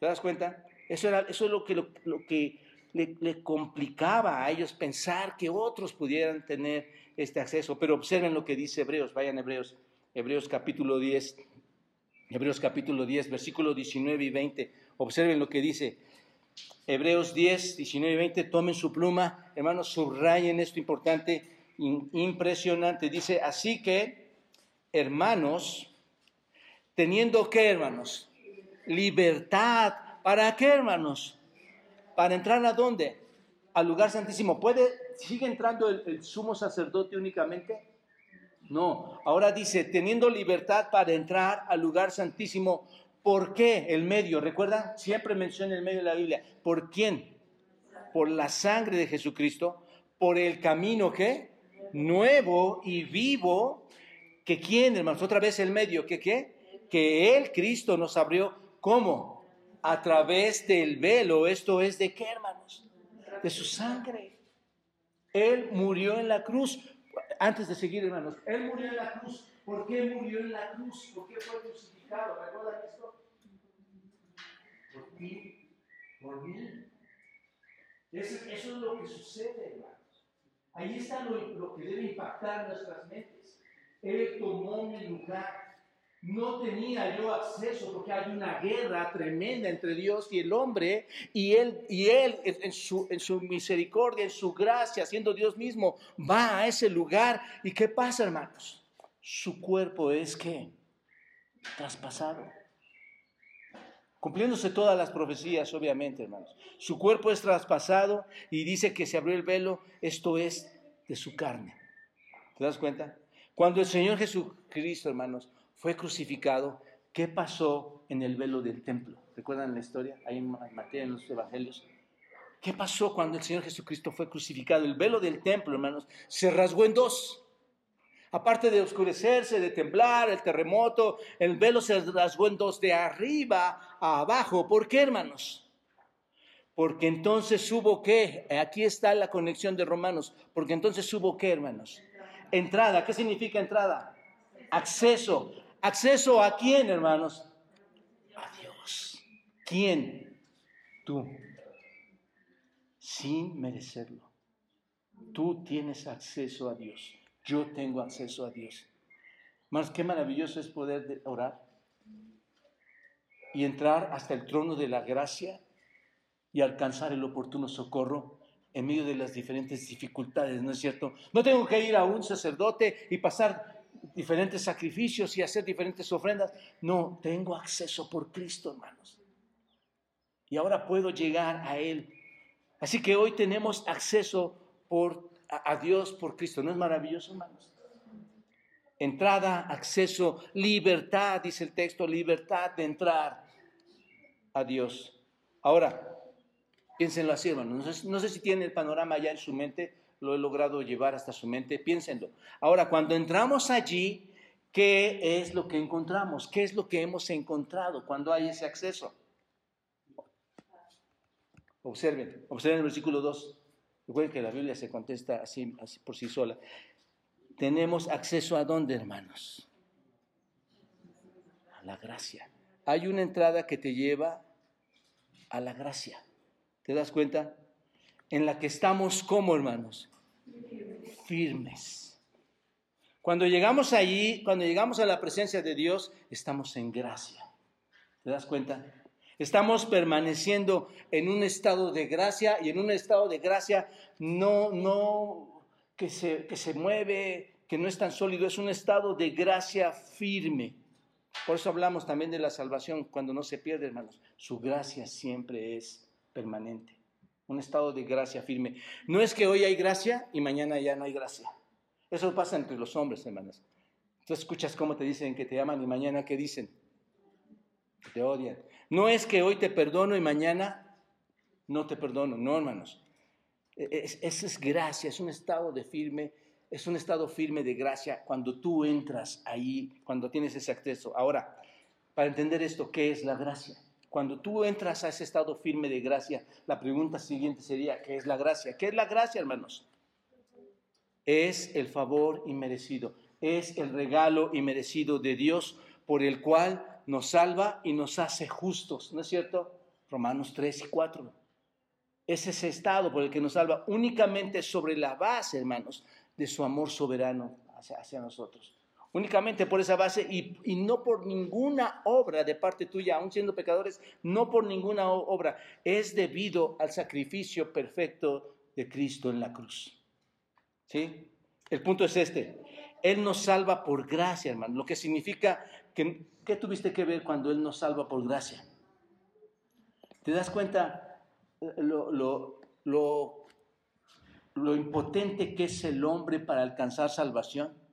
¿Te das cuenta? Eso, es lo que, lo, que le, complicaba a ellos pensar que otros pudieran tener este acceso. Pero observen lo que dice Hebreos, vayan Hebreos, Hebreos capítulo 10, Hebreos capítulo 10, versículo 19 y 20. Observen lo que dice. Hebreos 10, 19 y 20, tomen su pluma, hermanos, subrayen esto importante, impresionante. Dice, así que, hermanos, teniendo que, hermanos, libertad. ¿Para qué, hermanos? Para entrar a dónde? Al lugar santísimo. ¿Puede, sigue entrando el, sumo sacerdote únicamente? No, ahora dice, teniendo libertad para entrar al lugar santísimo. ¿Por qué el medio? ¿Recuerdan? Siempre menciona el medio de la Biblia. ¿Por quién? Por la sangre de Jesucristo, por el camino que nuevo y vivo, que quién, hermanos, otra vez el medio, que qué, que Él, Cristo, nos abrió, ¿cómo? A través del velo, esto es de qué, hermanos? De su sangre. Él murió en la cruz. Antes de seguir, hermanos, Él murió en la cruz. ¿Por qué murió en la cruz? ¿Por qué fue crucificado? ¿Recuerdan esto? Por ti, por mí. Eso, es lo que sucede, hermanos. Ahí está lo, lo que debe impactar nuestras mentes. Él tomó mi lugar. No tenía yo acceso porque hay una guerra tremenda entre Dios y el hombre y él, y él en, su, en su misericordia, en su gracia, siendo Dios mismo, va a ese lugar. ¿Y qué pasa, hermanos? Su cuerpo es que traspasado. Cumpliéndose todas las profecías, obviamente, hermanos. Su cuerpo es traspasado y dice que se abrió el velo, esto es de su carne. ¿Te das cuenta? Cuando el Señor Jesucristo, hermanos, fue crucificado, ¿qué pasó en el velo del templo? ¿Recuerdan la historia? Ahí en Mateo, en los Evangelios. ¿Qué pasó cuando el Señor Jesucristo fue crucificado? El velo del templo, hermanos, se rasgó en dos. Aparte de oscurecerse, de temblar, el terremoto, el velo se rasgó en dos, de arriba a abajo. ¿Por qué, hermanos? Porque entonces hubo qué? Aquí está la conexión de Romanos. Porque entonces hubo qué, hermanos? Entrada. ¿Qué significa entrada? Acceso. ¿Acceso a quién, hermanos? A Dios. ¿Quién? Tú. Sin merecerlo. Tú tienes acceso a Dios. Yo tengo acceso a Dios. Más qué maravilloso es poder orar y entrar hasta el trono de la gracia y alcanzar el oportuno socorro en medio de las diferentes dificultades, ¿no es cierto? No tengo que ir a un sacerdote y pasar diferentes sacrificios y hacer diferentes ofrendas. No, tengo acceso por Cristo, hermanos. Y ahora puedo llegar a Él. Así que hoy tenemos acceso por, a, Dios por Cristo. ¿No es maravilloso, hermanos? Entrada, acceso, libertad, dice el texto, libertad de entrar a Dios. Ahora, piénsenlo así, hermanos. No sé, no sé si tienen el panorama ya en su mente, lo he logrado llevar hasta su mente, piénsenlo. Ahora, cuando entramos allí, ¿qué es lo que encontramos? ¿Qué es lo que hemos encontrado cuando hay ese acceso? Observen, observen el versículo 2. Recuerden que la Biblia se contesta así, por sí sola. Tenemos acceso a dónde, hermanos? A la gracia. Hay una entrada que te lleva a la gracia. ¿Te das cuenta? En la que estamos como hermanos, firmes. Cuando llegamos allí, cuando llegamos a la presencia de Dios, estamos en gracia. ¿Te das cuenta? Estamos permaneciendo en un estado de gracia y en un estado de gracia no, no que se, que se mueve, que no es tan sólido, es un estado de gracia firme. Por eso hablamos también de la salvación cuando no se pierde, hermanos. Su gracia siempre es permanente un estado de gracia firme. No es que hoy hay gracia y mañana ya no hay gracia. Eso pasa entre los hombres, hermanos. Tú escuchas cómo te dicen que te aman y mañana qué dicen. Que te odian. No es que hoy te perdono y mañana no te perdono. No, hermanos. Esa es, gracia, es un estado de firme, es un estado firme de gracia cuando tú entras ahí, cuando tienes ese acceso. Ahora, para entender esto, ¿qué es la gracia? Cuando tú entras a ese estado firme de gracia, la pregunta siguiente sería, ¿qué es la gracia? ¿Qué es la gracia, hermanos? Es el favor inmerecido, es el regalo inmerecido de Dios por el cual nos salva y nos hace justos, ¿no es cierto? Romanos 3 y 4. Es ese estado por el que nos salva únicamente sobre la base, hermanos, de su amor soberano hacia, hacia nosotros únicamente por esa base y, no por ninguna obra de parte tuya, aun siendo pecadores, no por ninguna obra, es debido al sacrificio perfecto de Cristo en la cruz. ¿Sí? El punto es este. Él nos salva por gracia, hermano, lo que significa que, ¿qué tuviste que ver cuando Él nos salva por gracia? ¿Te das cuenta lo, lo, lo, lo impotente que es el hombre para alcanzar salvación?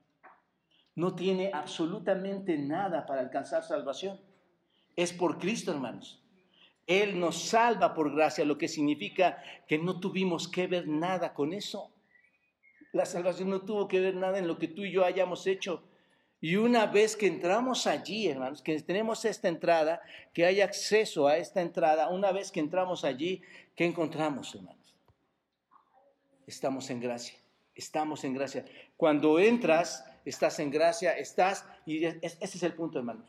No tiene absolutamente nada para alcanzar salvación. Es por Cristo, hermanos. Él nos salva por gracia, lo que significa que no tuvimos que ver nada con eso. La salvación no tuvo que ver nada en lo que tú y yo hayamos hecho. Y una vez que entramos allí, hermanos, que tenemos esta entrada, que hay acceso a esta entrada, una vez que entramos allí, ¿qué encontramos, hermanos? Estamos en gracia, estamos en gracia. Cuando entras, estás en gracia, estás, y ese es el punto, hermanos.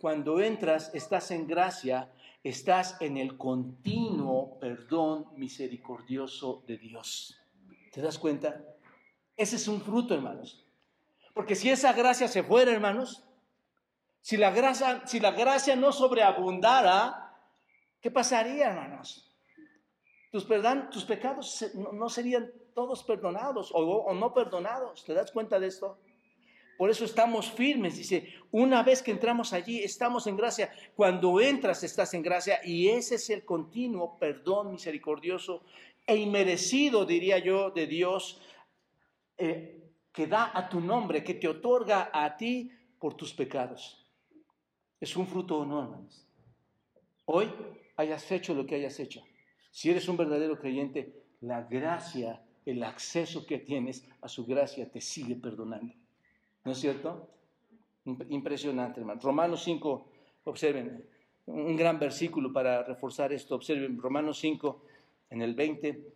Cuando entras, estás en gracia, estás en el continuo perdón misericordioso de Dios. ¿Te das cuenta? Ese es un fruto, hermanos. Porque si esa gracia se fuera, hermanos, si la gracia, si la gracia no sobreabundara, ¿qué pasaría, hermanos? Tus, tus pecados no, serían todos perdonados o no perdonados. ¿Te das cuenta de esto? Por eso estamos firmes. Dice, una vez que entramos allí, estamos en gracia. Cuando entras, estás en gracia. Y ese es el continuo perdón misericordioso e inmerecido, diría yo, de Dios, eh, que da a tu nombre, que te otorga a ti por tus pecados. Es un fruto o no, hermanos. Hoy hayas hecho lo que hayas hecho. Si eres un verdadero creyente, la gracia, el acceso que tienes a su gracia te sigue perdonando. ¿No es cierto? Impresionante, hermano. Romanos 5, observen, un gran versículo para reforzar esto. Observen, Romanos 5, en el 20.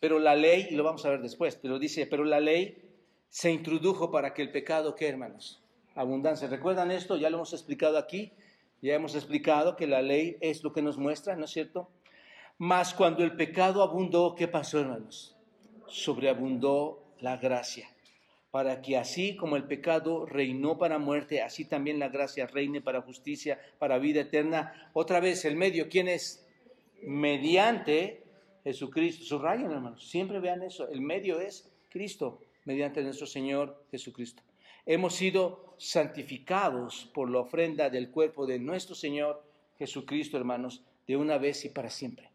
Pero la ley, y lo vamos a ver después, pero dice, pero la ley se introdujo para que el pecado, ¿qué hermanos? Abundancia. ¿Recuerdan esto? Ya lo hemos explicado aquí. Ya hemos explicado que la ley es lo que nos muestra, ¿no es cierto? Mas cuando el pecado abundó, ¿qué pasó, hermanos? Sobreabundó la gracia para que así como el pecado reinó para muerte, así también la gracia reine para justicia, para vida eterna. Otra vez, el medio, ¿quién es? Mediante Jesucristo. Subrayen, hermanos, siempre vean eso. El medio es Cristo, mediante nuestro Señor Jesucristo. Hemos sido santificados por la ofrenda del cuerpo de nuestro Señor Jesucristo, hermanos, de una vez y para siempre.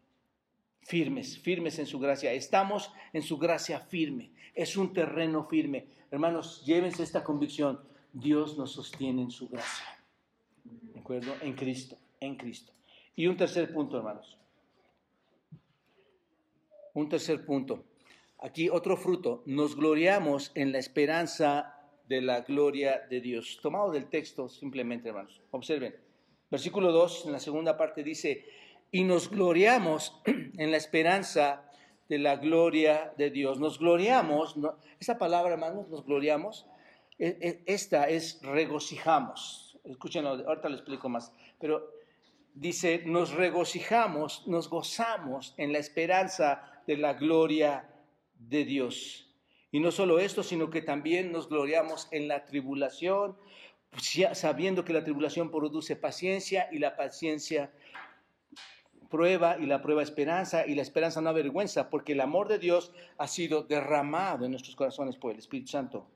Firmes, firmes en su gracia. Estamos en su gracia firme. Es un terreno firme. Hermanos, llévense esta convicción. Dios nos sostiene en su gracia. ¿De acuerdo? En Cristo, en Cristo. Y un tercer punto, hermanos. Un tercer punto. Aquí otro fruto. Nos gloriamos en la esperanza de la gloria de Dios. Tomado del texto simplemente, hermanos. Observen. Versículo 2, en la segunda parte dice, y nos gloriamos en la esperanza de la gloria de Dios. Nos gloriamos, esa palabra, hermanos, nos gloriamos, e, e, esta es regocijamos. Escuchen, ahorita lo explico más, pero dice, nos regocijamos, nos gozamos en la esperanza de la gloria de Dios. Y no solo esto, sino que también nos gloriamos en la tribulación, sabiendo que la tribulación produce paciencia y la paciencia prueba y la prueba esperanza y la esperanza no avergüenza, porque el amor de Dios ha sido derramado en nuestros corazones por el Espíritu Santo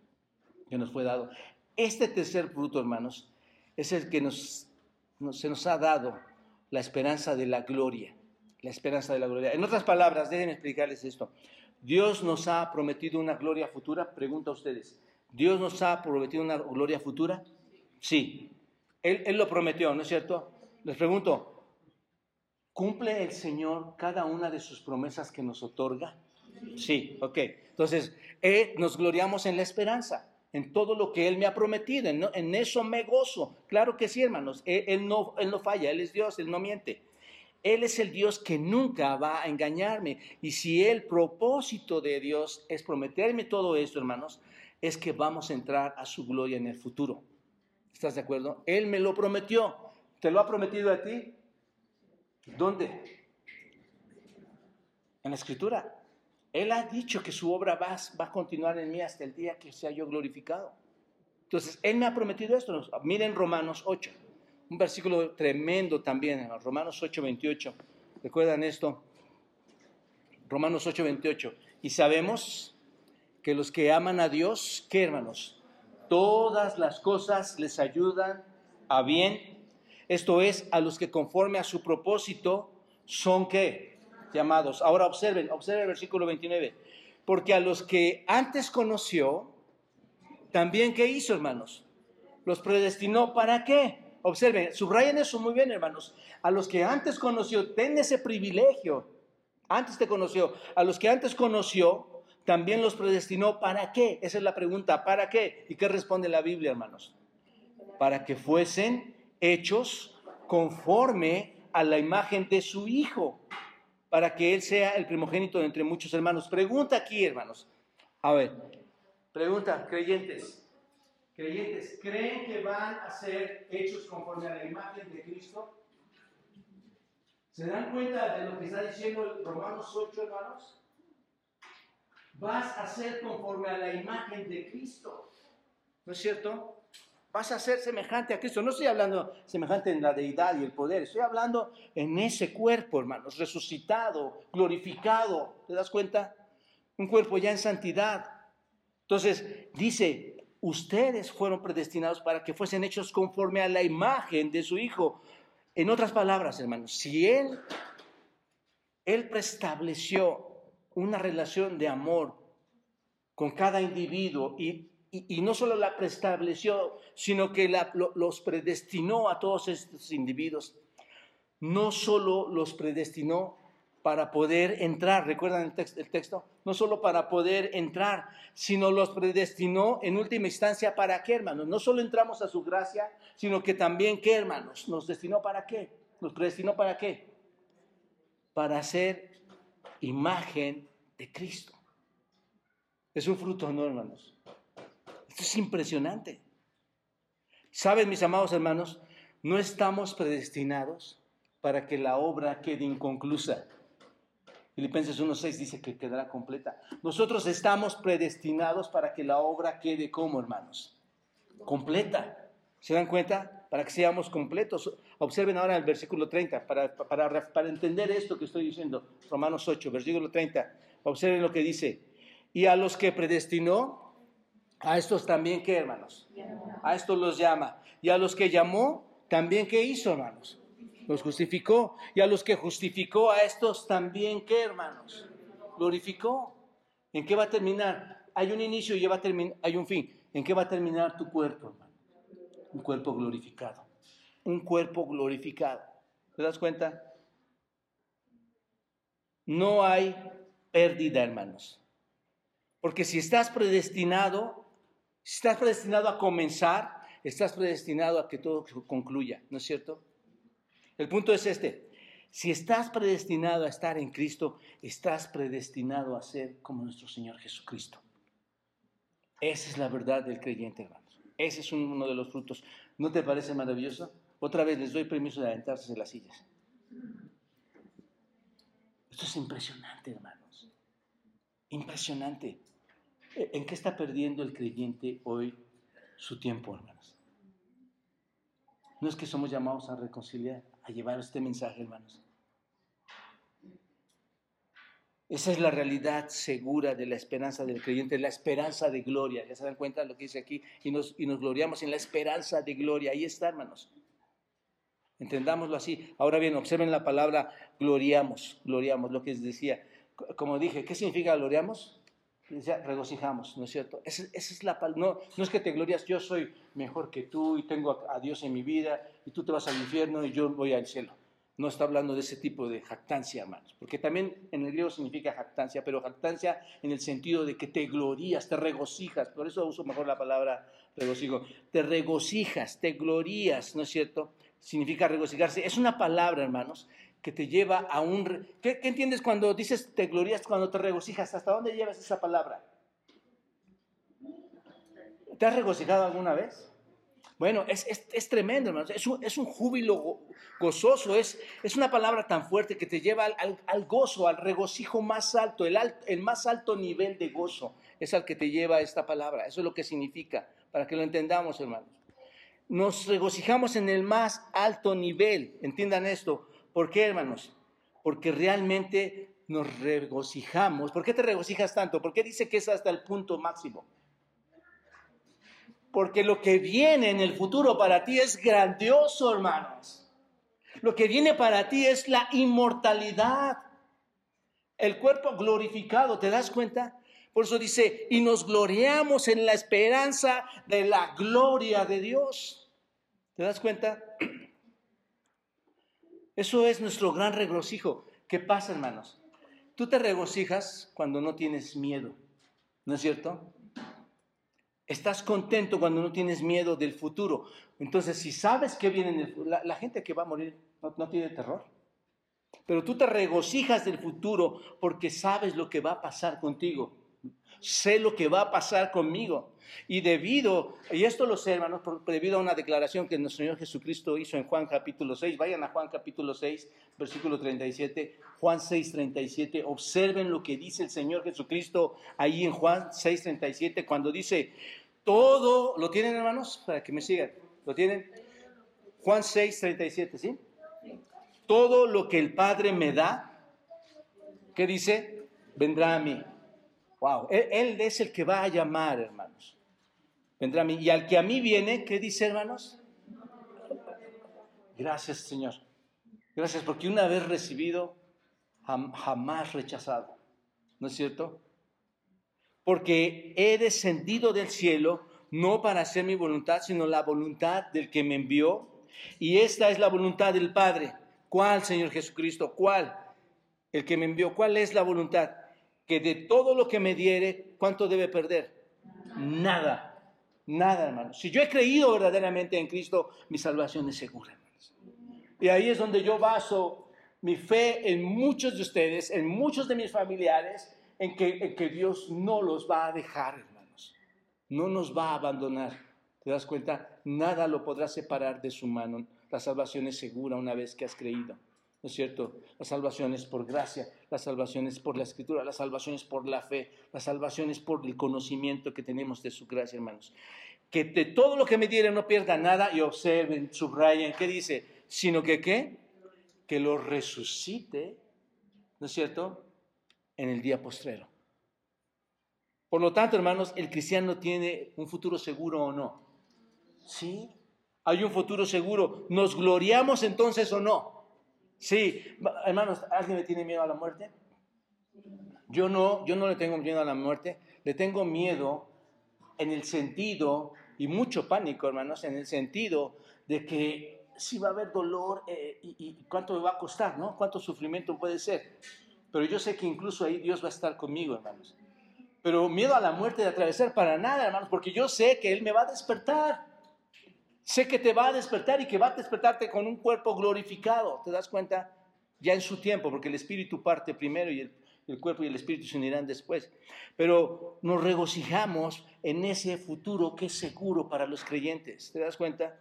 que nos fue dado. Este tercer fruto, hermanos, es el que nos, se nos ha dado la esperanza de la gloria, la esperanza de la gloria. En otras palabras, déjenme explicarles esto. Dios nos ha prometido una gloria futura, pregunta a ustedes. ¿Dios nos ha prometido una gloria futura? Sí. Él, él lo prometió, ¿no es cierto? Les pregunto, ¿Cumple el Señor cada una de sus promesas que nos otorga? Sí, ok. Entonces, eh, nos gloriamos en la esperanza, en todo lo que Él me ha prometido, en, eso me gozo. Claro que sí, hermanos, él, no, él no falla, Él es Dios, Él no miente. Él es el Dios que nunca va a engañarme. Y si el propósito de Dios es prometerme todo esto, hermanos, es que vamos a entrar a su gloria en el futuro. ¿Estás de acuerdo? Él me lo prometió. ¿Te lo ha prometido a ti? ¿Dónde? En la escritura. Él ha dicho que su obra va, va, a continuar en mí hasta el día que sea yo glorificado. Entonces, Él me ha prometido esto. Miren Romanos 8, un versículo tremendo también, Romanos 8, 28. ¿Recuerdan esto? Romanos 8, 28. Y sabemos que los que aman a Dios, ¿qué hermanos? Todas las cosas les ayudan a bien esto es, a los que conforme a su propósito son qué? Llamados. Ahora observen, observen el versículo 29. Porque a los que antes conoció, también qué hizo, hermanos? Los predestinó para qué? Observen, subrayen eso muy bien, hermanos. A los que antes conoció, ten ese privilegio. Antes te conoció. A los que antes conoció, también los predestinó. ¿Para qué? Esa es la pregunta. ¿Para qué? ¿Y qué responde la Biblia, hermanos? Para que fuesen hechos conforme a la imagen de su Hijo, para que Él sea el primogénito entre muchos hermanos. Pregunta aquí, hermanos. A ver, pregunta, creyentes. Creyentes, ¿creen que van a ser hechos conforme a la imagen de Cristo? ¿Se dan cuenta de lo que está diciendo Romanos 8, hermanos? Vas a ser conforme a la imagen de Cristo. ¿No es cierto? Vas a ser semejante a Cristo. No estoy hablando semejante en la deidad y el poder. Estoy hablando en ese cuerpo, hermanos, resucitado, glorificado. ¿Te das cuenta? Un cuerpo ya en santidad. Entonces, dice, ustedes fueron predestinados para que fuesen hechos conforme a la imagen de su Hijo. En otras palabras, hermanos, si Él, Él preestableció una relación de amor con cada individuo y y, no solo la preestableció, sino que los predestinó a todos estos individuos. No solo los predestinó para poder entrar, ¿recuerdan el, el texto? No solo para poder entrar, sino los predestinó en última instancia para qué, hermanos. No solo entramos a su gracia, sino que también, ¿qué, hermanos? Nos destinó para qué? Nos predestinó para qué? Para ser imagen de Cristo. Es un fruto, ¿no, hermanos? Esto es impresionante. Saben, mis amados hermanos, no estamos predestinados para que la obra quede inconclusa. Filipenses 1.6 dice que quedará completa. Nosotros estamos predestinados para que la obra quede como, hermanos? Completa. ¿Se dan cuenta? Para que seamos completos. Observen ahora el versículo 30, para, para, para entender esto que estoy diciendo. Romanos 8, versículo 30. Observen lo que dice. Y a los que predestinó, a estos también, ¿qué hermanos? A estos los llama. Y a los que llamó, también, ¿qué hizo, hermanos? Los justificó. Y a los que justificó, a estos también, ¿qué hermanos? Glorificó. ¿En qué va a terminar? Hay un inicio y va hay un fin. ¿En qué va a terminar tu cuerpo, hermano? Un cuerpo glorificado. Un cuerpo glorificado. ¿Te das cuenta? No hay pérdida, hermanos. Porque si estás predestinado, estás predestinado a comenzar, estás predestinado a que todo concluya, ¿no es cierto? El punto es este. Si estás predestinado a estar en Cristo, estás predestinado a ser como nuestro Señor Jesucristo. Esa es la verdad del creyente, hermanos. Ese es uno de los frutos. ¿No te parece maravilloso? Otra vez les doy permiso de aventarse en las sillas. Esto es impresionante, hermanos. Impresionante. ¿En qué está perdiendo el creyente hoy su tiempo, hermanos? No es que somos llamados a reconciliar, a llevar este mensaje, hermanos. Esa es la realidad segura de la esperanza del creyente, la esperanza de gloria. ¿Ya se dan cuenta de lo que dice aquí? Y nos, y nos gloriamos en la esperanza de gloria. Ahí está, hermanos. Entendámoslo así. Ahora bien, observen la palabra gloriamos, gloriamos, lo que les decía. Como dije, ¿qué significa gloriamos? Regocijamos, ¿no es cierto? Esa, es la no, no es que te glorias, yo soy mejor que tú y tengo a, Dios en mi vida y tú te vas al infierno y yo voy al cielo. No está hablando de ese tipo de jactancia, hermanos, porque también en el griego significa jactancia, pero jactancia en el sentido de que te glorías, te regocijas, por eso uso mejor la palabra regocijo, te regocijas, te glorías, ¿no es cierto? Significa regocijarse. Es una palabra, hermanos, que te lleva a un... ¿Qué, entiendes cuando dices te glorias, cuando te regocijas? ¿Hasta dónde llevas esa palabra? ¿Te has regocijado alguna vez? Bueno, es, es, tremendo, hermanos. Es un, es un júbilo gozoso. Es, es una palabra tan fuerte que te lleva al, al, gozo, al regocijo más alto el, el más alto nivel de gozo. Es al que te lleva esta palabra. Eso es lo que significa, para que lo entendamos, hermanos. Nos regocijamos en el más alto nivel. Entiendan esto. ¿Por qué, hermanos? Porque realmente nos regocijamos. ¿Por qué te regocijas tanto? ¿Por qué dice que es hasta el punto máximo? Porque lo que viene en el futuro para ti es grandioso, hermanos. Lo que viene para ti es la inmortalidad. El cuerpo glorificado, ¿te das cuenta? Por eso dice, y nos gloriamos en la esperanza de la gloria de Dios. ¿Te das cuenta? Eso es nuestro gran regocijo. ¿Qué pasa, hermanos? Tú te regocijas cuando no tienes miedo. ¿No es cierto? Estás contento cuando no tienes miedo del futuro. Entonces, si sabes que viene en el la, gente que va a morir no tiene terror. Pero tú te regocijas del futuro porque sabes lo que va a pasar contigo. Sé lo que va a pasar conmigo. Y debido, y esto lo sé, hermanos, debido a una declaración que nuestro Señor Jesucristo hizo en Juan capítulo 6, vayan a Juan capítulo 6, versículo 37, Juan 6, 37, observen lo que dice el Señor Jesucristo ahí en Juan 6, 37, cuando dice, todo, ¿lo tienen hermanos? Para que me sigan, ¿lo tienen? Juan 6, 37, ¿sí? Todo lo que el Padre me da, ¿qué dice? Vendrá a mí. Wow, él, es el que va a llamar, hermanos. Vendrá a mí. Y al que a mí viene, ¿qué dice, hermanos? Gracias, Señor. Gracias, porque una vez recibido, jamás rechazado. ¿No es cierto? Porque he descendido del cielo no para hacer mi voluntad, sino la voluntad del que me envió. Y esta es la voluntad del Padre. ¿Cuál, Señor Jesucristo? ¿Cuál? El que me envió. ¿Cuál es la voluntad? Que de todo lo que me diere, ¿cuánto debe perder? Nada. Nada, hermanos. Si yo he creído verdaderamente en Cristo, mi salvación es segura, hermanos. Y ahí es donde yo baso mi fe en muchos de ustedes, en muchos de mis familiares, en que, en que Dios no los va a dejar, hermanos. No nos va a abandonar. ¿Te das cuenta? Nada lo podrá separar de su mano. La salvación es segura una vez que has creído. ¿No es cierto? La salvación es por gracia, la salvación es por la escritura, la salvación es por la fe, la salvación es por el conocimiento que tenemos de su gracia, hermanos. Que de todo lo que me dieren no pierda nada y observen, subrayen, ¿qué dice? Sino que qué? Que lo resucite, ¿no es cierto? En el día postrero. Por lo tanto, hermanos, el cristiano tiene un futuro seguro o no. Sí, hay un futuro seguro. ¿Nos gloriamos entonces o no? Sí, hermanos, ¿alguien le tiene miedo a la muerte? Yo no, yo no le tengo miedo a la muerte, le tengo miedo en el sentido, y mucho pánico, hermanos, en el sentido de que si va a haber dolor eh, y, y, cuánto me va a costar, ¿no? Cuánto sufrimiento puede ser. Pero yo sé que incluso ahí Dios va a estar conmigo, hermanos. Pero miedo a la muerte de atravesar para nada, hermanos, porque yo sé que Él me va a despertar. Sé que te va a despertar y que va a despertarte con un cuerpo glorificado. ¿Te das cuenta? Ya en su tiempo, porque el espíritu parte primero y el, cuerpo y el espíritu se unirán después. Pero nos regocijamos en ese futuro que es seguro para los creyentes. ¿Te das cuenta?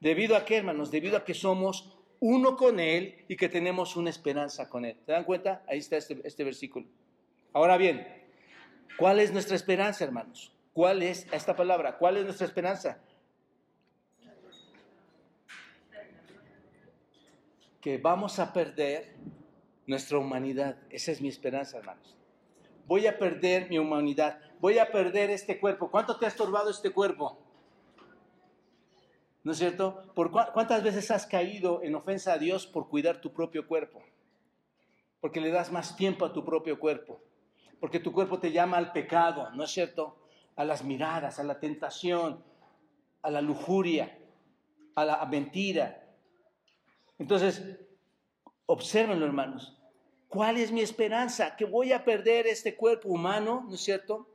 Debido a qué, hermanos? Debido a que somos uno con Él y que tenemos una esperanza con Él. ¿Te dan cuenta? Ahí está este, este versículo. Ahora bien, ¿cuál es nuestra esperanza, hermanos? ¿Cuál es esta palabra? ¿Cuál es nuestra esperanza? Que vamos a perder nuestra humanidad. Esa es mi esperanza, hermanos. Voy a perder mi humanidad. Voy a perder este cuerpo. ¿Cuánto te ha estorbado este cuerpo? ¿No es cierto? ¿Por cuántas veces has caído en ofensa a Dios por cuidar tu propio cuerpo? Porque le das más tiempo a tu propio cuerpo. Porque tu cuerpo te llama al pecado, ¿no es cierto? A las miradas, a la tentación, a la lujuria, a la mentira, entonces, observenlo, hermanos. ¿Cuál es mi esperanza? Que voy a perder este cuerpo humano, ¿no es cierto?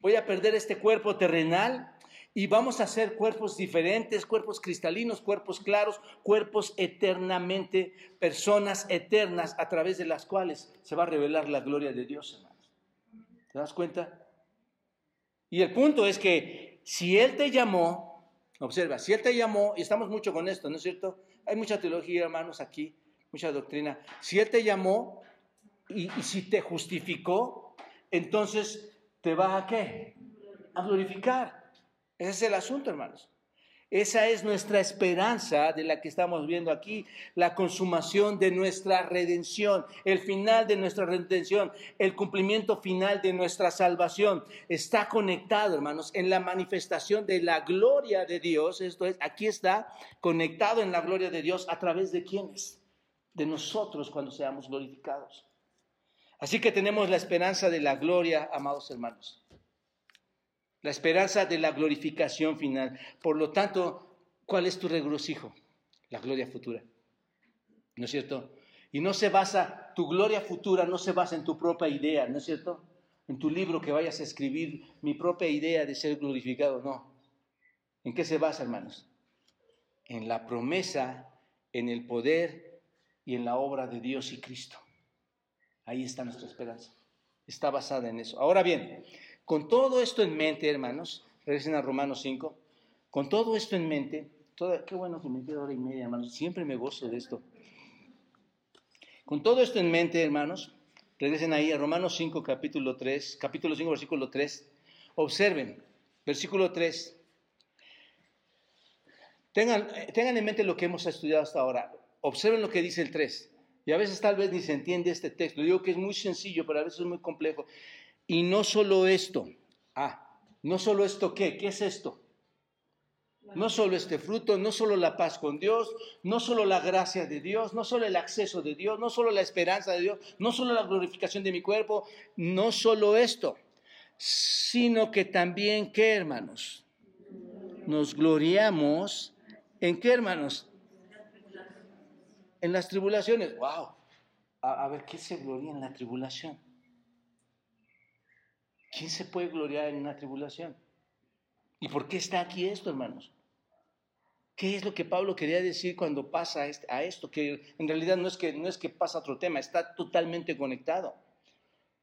Voy a perder este cuerpo terrenal y vamos a hacer cuerpos diferentes, cuerpos cristalinos, cuerpos claros, cuerpos eternamente, personas eternas a través de las cuales se va a revelar la gloria de Dios, hermanos. ¿Te das cuenta? Y el punto es que si Él te llamó, observa, si Él te llamó, y estamos mucho con esto, ¿no es cierto? Hay mucha teología, hermanos, aquí, mucha doctrina. Si Él te llamó y, si te justificó, entonces te va a qué? A glorificar. Ese es el asunto, hermanos. Esa es nuestra esperanza de la que estamos viendo aquí, la consumación de nuestra redención, el final de nuestra redención, el cumplimiento final de nuestra salvación. Está conectado, hermanos, en la manifestación de la gloria de Dios. Esto es, aquí está conectado en la gloria de Dios a través de quiénes? De nosotros cuando seamos glorificados. Así que tenemos la esperanza de la gloria, amados hermanos la esperanza de la glorificación final. Por lo tanto, ¿cuál es tu regocijo? La gloria futura. ¿No es cierto? Y no se basa, tu gloria futura no se basa en tu propia idea, ¿no es cierto? en tu libro que vayas a escribir mi propia idea de ser glorificado, no. ¿En qué se basa, hermanos? En la promesa, en el poder y en la obra de Dios y Cristo. Ahí está nuestra esperanza. Está basada en eso. Ahora bien, con todo esto en mente, hermanos, regresen a Romanos 5, con todo esto en mente, qué bueno que me quedo hora y media, hermanos, siempre me gozo de esto. Con todo esto en mente, hermanos, regresen ahí a Romanos 5, capítulo 3, capítulo 5, versículo 3. Observen, versículo 3. Tengan, tengan en mente lo que hemos estudiado hasta ahora. Observen lo que dice el 3. Y a veces tal vez ni se entiende este texto. Digo que es muy sencillo, pero a veces es muy complejo. Y no solo esto. Ah, no solo esto, ¿qué? ¿Qué es esto? No solo este fruto, no solo la paz con Dios, no solo la gracia de Dios, no solo el acceso de Dios, no solo la esperanza de Dios, no solo la glorificación de mi cuerpo, no solo esto, sino que también, ¿qué hermanos? Nos gloriamos en qué hermanos? En las tribulaciones. ¡Wow! A, a ver, ¿qué se gloria en la tribulación? ¿Quién se puede gloriar en una tribulación? ¿Y por qué está aquí esto, hermanos? ¿Qué es lo que Pablo quería decir cuando pasa a esto? Que en realidad no es que, no es que pasa otro tema, está totalmente conectado.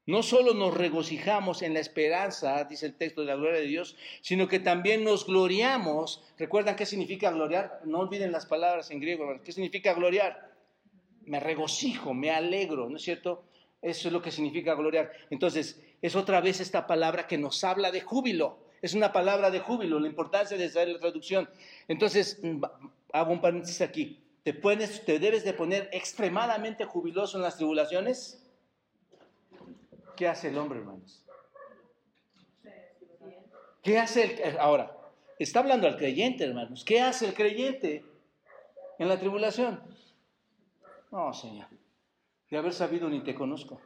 No solo nos regocijamos en la esperanza, dice el texto de la gloria de Dios, sino que también nos gloriamos. ¿Recuerdan qué significa gloriar? No olviden las palabras en griego. ¿Qué significa gloriar? Me regocijo, me alegro, ¿no es cierto? Eso es lo que significa gloriar. Entonces, es otra vez esta palabra que nos habla de júbilo. Es una palabra de júbilo, la importancia de saber la traducción. Entonces, mm, hago un paréntesis aquí. ¿Te, ¿Te debes de poner extremadamente jubiloso en las tribulaciones? ¿Qué hace el hombre, hermanos? ¿Qué hace el... Ahora, está hablando al creyente, hermanos. ¿Qué hace el creyente en la tribulación? No, Señor. De haber sabido ni te conozco.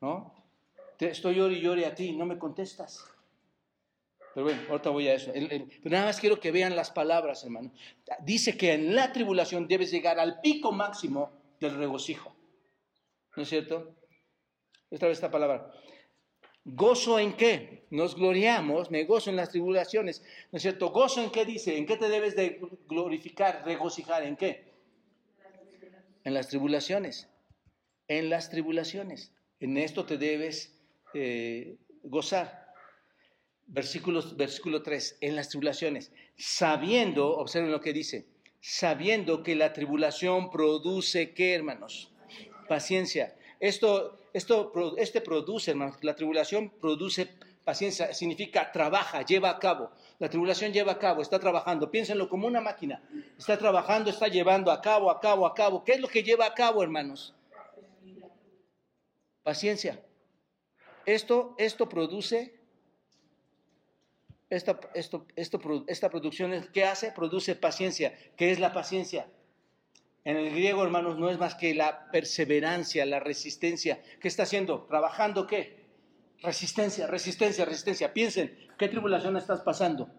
¿No? Te estoy llorando y llore a ti, no me contestas. Pero bueno, ahorita voy a eso. pero nada más quiero que vean las palabras, hermano. Dice que en la tribulación debes llegar al pico máximo del regocijo. ¿No es cierto? Esta vez esta palabra. ¿Gozo en qué? Nos gloriamos, me gozo en las tribulaciones. ¿No es cierto? ¿Gozo en qué dice? ¿En qué te debes de glorificar, regocijar? ¿En qué? En las tribulaciones. En las tribulaciones. En esto te debes eh, gozar versículo 3, en las tribulaciones, sabiendo, observen lo que dice, sabiendo que la tribulación produce, ¿qué hermanos? Paciencia. Esto, esto, este produce, hermanos, la tribulación produce paciencia, significa trabaja, lleva a cabo. La tribulación lleva a cabo, está trabajando. Piénsenlo como una máquina. Está trabajando, está llevando a cabo, a cabo, a cabo. ¿Qué es lo que lleva a cabo, hermanos? Paciencia. Esto, esto produce esta, esto, esta producción, ¿qué hace? Produce paciencia. ¿Qué es la paciencia? En el griego, hermanos, no es más que la perseverancia, la resistencia. ¿Qué está haciendo? ¿Trabajando qué? Resistencia, resistencia, resistencia. Piensen, ¿qué tribulación estás pasando?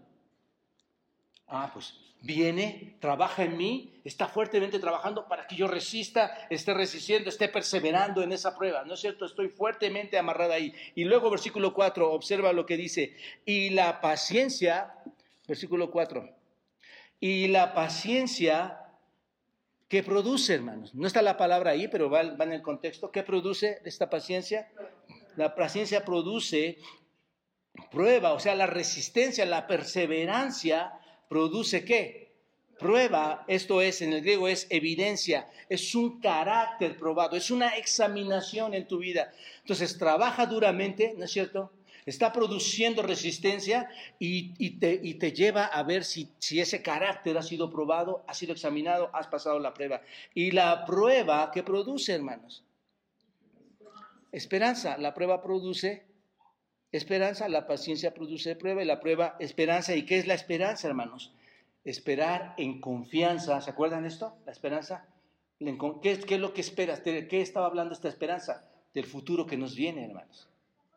Ah, pues viene, trabaja en mí, está fuertemente trabajando para que yo resista, esté resistiendo, esté perseverando en esa prueba. ¿No es cierto? Estoy fuertemente amarrada ahí. Y luego versículo 4, observa lo que dice. Y la paciencia, versículo 4, y la paciencia que produce, hermanos. No está la palabra ahí, pero va, va en el contexto. ¿Qué produce esta paciencia? La paciencia produce prueba, o sea, la resistencia, la perseverancia produce qué? Prueba, esto es, en el griego es evidencia, es un carácter probado, es una examinación en tu vida. Entonces, trabaja duramente, ¿no es cierto? Está produciendo resistencia y, te, lleva a ver si, si ese carácter ha sido probado, ha sido examinado, has pasado la prueba. Y la prueba que produce, hermanos, esperanza, la prueba produce Esperanza, la paciencia produce prueba y la prueba esperanza. ¿Y qué es la esperanza, hermanos? Esperar en confianza. ¿Se acuerdan esto? La esperanza. ¿Qué es, qué es lo que esperas? ¿De qué estaba hablando esta esperanza? Del futuro que nos viene, hermanos.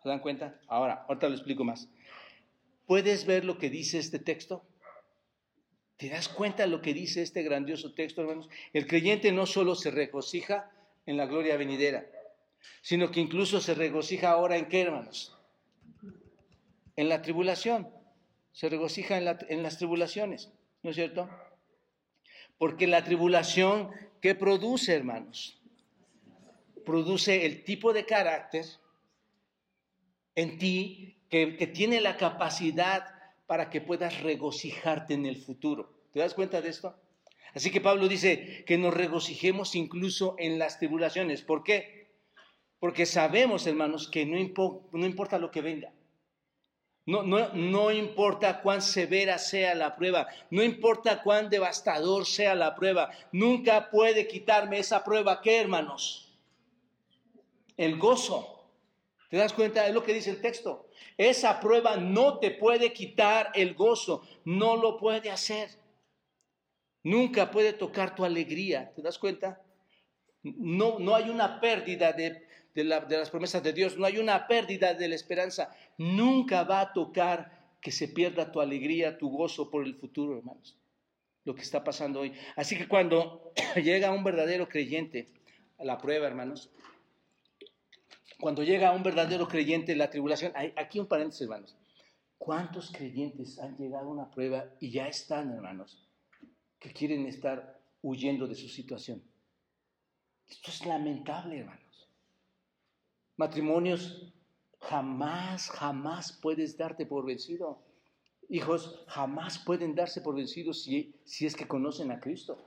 ¿Se dan cuenta? Ahora, ahorita lo explico más. ¿Puedes ver lo que dice este texto? ¿Te das cuenta lo que dice este grandioso texto, hermanos? El creyente no solo se regocija en la gloria venidera, sino que incluso se regocija ahora en qué, hermanos? En la tribulación. Se regocija en, en las tribulaciones, ¿no es cierto? Porque la tribulación, ¿qué produce, hermanos? Produce el tipo de carácter en ti que, que tiene la capacidad para que puedas regocijarte en el futuro. ¿Te das cuenta de esto? Así que Pablo dice que nos regocijemos incluso en las tribulaciones. ¿Por qué? Porque sabemos, hermanos, que no, no importa lo que venga. No, no, no importa cuán severa sea la prueba, no importa cuán devastador sea la prueba, nunca puede quitarme esa prueba. ¿Qué, hermanos? El gozo. ¿Te das cuenta? Es lo que dice el texto. Esa prueba no te puede quitar el gozo, no lo puede hacer. Nunca puede tocar tu alegría. ¿Te das cuenta? No, no hay una pérdida de, de, las promesas de Dios, no hay una pérdida de la esperanza. Nunca va a tocar que se pierda tu alegría, tu gozo por el futuro, hermanos. Lo que está pasando hoy. Así que cuando llega un verdadero creyente a la prueba, hermanos, cuando llega un verdadero creyente la tribulación, aquí un paréntesis, hermanos. ¿Cuántos creyentes han llegado a una prueba y ya están, hermanos, que quieren estar huyendo de su situación? Esto es lamentable, hermanos. Matrimonios, jamás, jamás puedes darte por vencido. Hijos, jamás pueden darse por vencidos si, si es que conocen a Cristo.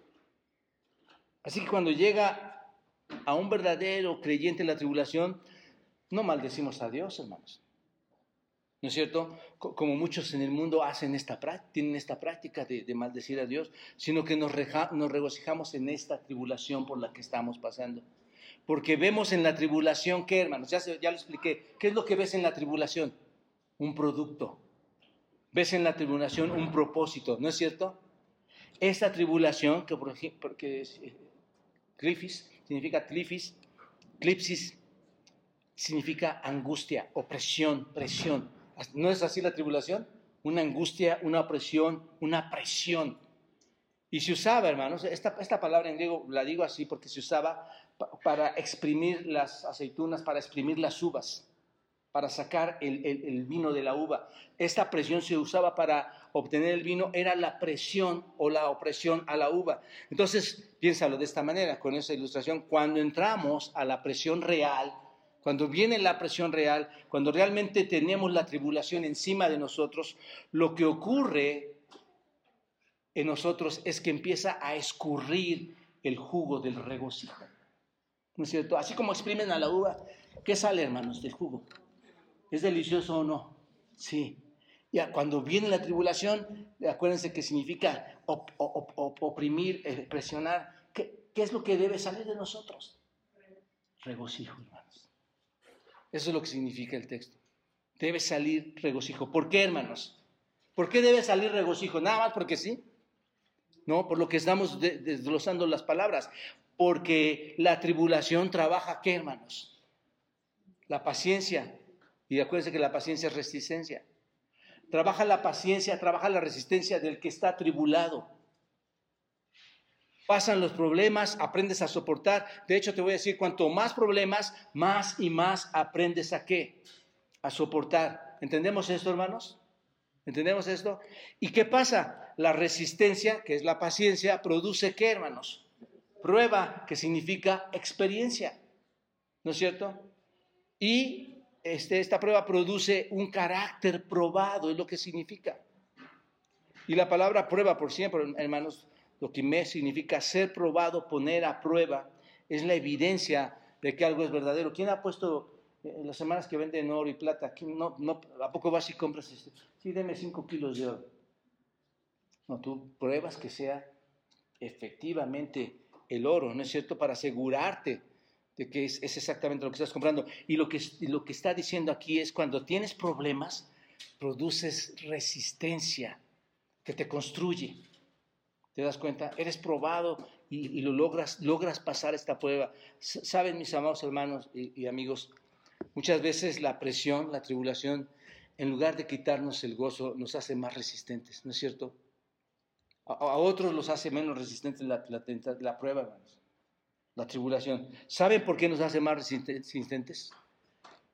Así que cuando llega a un verdadero creyente en la tribulación, no maldecimos a Dios, hermanos. ¿No es cierto? Como muchos en el mundo hacen esta tienen esta práctica de, maldecir a Dios, sino que nos, nos regocijamos en esta tribulación por la que estamos pasando. Porque vemos en la tribulación, ¿qué hermanos? Ya, ya lo expliqué. ¿Qué es lo que ves en la tribulación? Un producto. Ves en la tribulación un propósito, ¿no es cierto? Esta tribulación, que por ejemplo, que es, eh, significa clifis, clipsis, significa angustia, opresión, presión. ¿No es así la tribulación? Una angustia, una opresión, una presión. Y se usaba, hermanos, esta, esta palabra en griego la digo así porque se usaba para exprimir las aceitunas, para exprimir las uvas, para sacar el, vino de la uva. Esta presión se usaba para obtener el vino, era la presión o la opresión a la uva. Entonces, piénsalo de esta manera, con esa ilustración, cuando entramos a la presión real, cuando viene la presión real, cuando realmente tenemos la tribulación encima de nosotros, lo que ocurre en nosotros es que empieza a escurrir el jugo del regocijo. ¿No es cierto? Así como exprimen a la uva, ¿qué sale, hermanos, del jugo? ¿Es delicioso o no? Sí. Ya, cuando viene la tribulación, acuérdense que significa oprimir, eh, presionar. ¿Qué, ¿Qué es lo que debe salir de nosotros? Regocijo, hermanos. Eso es lo que significa el texto. Debe salir regocijo. ¿Por qué, hermanos? ¿Por qué debe salir regocijo? Nada más porque sí. No, por lo que estamos desglosando las palabras. Porque la tribulación trabaja, ¿qué, hermanos? La paciencia. Y acuérdense que la paciencia es resistencia. Trabaja la paciencia, trabaja la resistencia del que está tribulado. Pasan los problemas, aprendes a soportar. De hecho, te voy a decir, cuanto más problemas, más y más aprendes a qué? A soportar. ¿Entendemos esto, hermanos? ¿Entendemos esto? ¿Y qué pasa? La resistencia, que es la paciencia, produce qué, hermanos? Prueba, que significa experiencia. ¿No es cierto? Y este, esta prueba produce un carácter probado, es lo que significa. Y la palabra prueba, por siempre, hermanos, lo que me significa ser probado, poner a prueba, es la evidencia de que algo es verdadero. ¿Quién ha puesto en eh, las semanas que venden oro y plata? no, no, ¿A poco vas y compras? Este? Sí, deme 5 kilos de oro. No, tú pruebas que sea efectivamente el oro, ¿no es cierto? Para asegurarte de que es, exactamente lo que estás comprando. Y lo que, lo que está diciendo aquí es cuando tienes problemas, produces resistencia que te construye. ¿Te das cuenta? Eres probado y, lo logras, logras pasar esta prueba. Saben, mis amados hermanos y, amigos, muchas veces la presión, la tribulación, en lugar de quitarnos el gozo, nos hace más resistentes, ¿no es cierto? A, otros los hace menos resistentes la, la, prueba, hermanos. la tribulación. ¿Saben por qué nos hace más resistentes?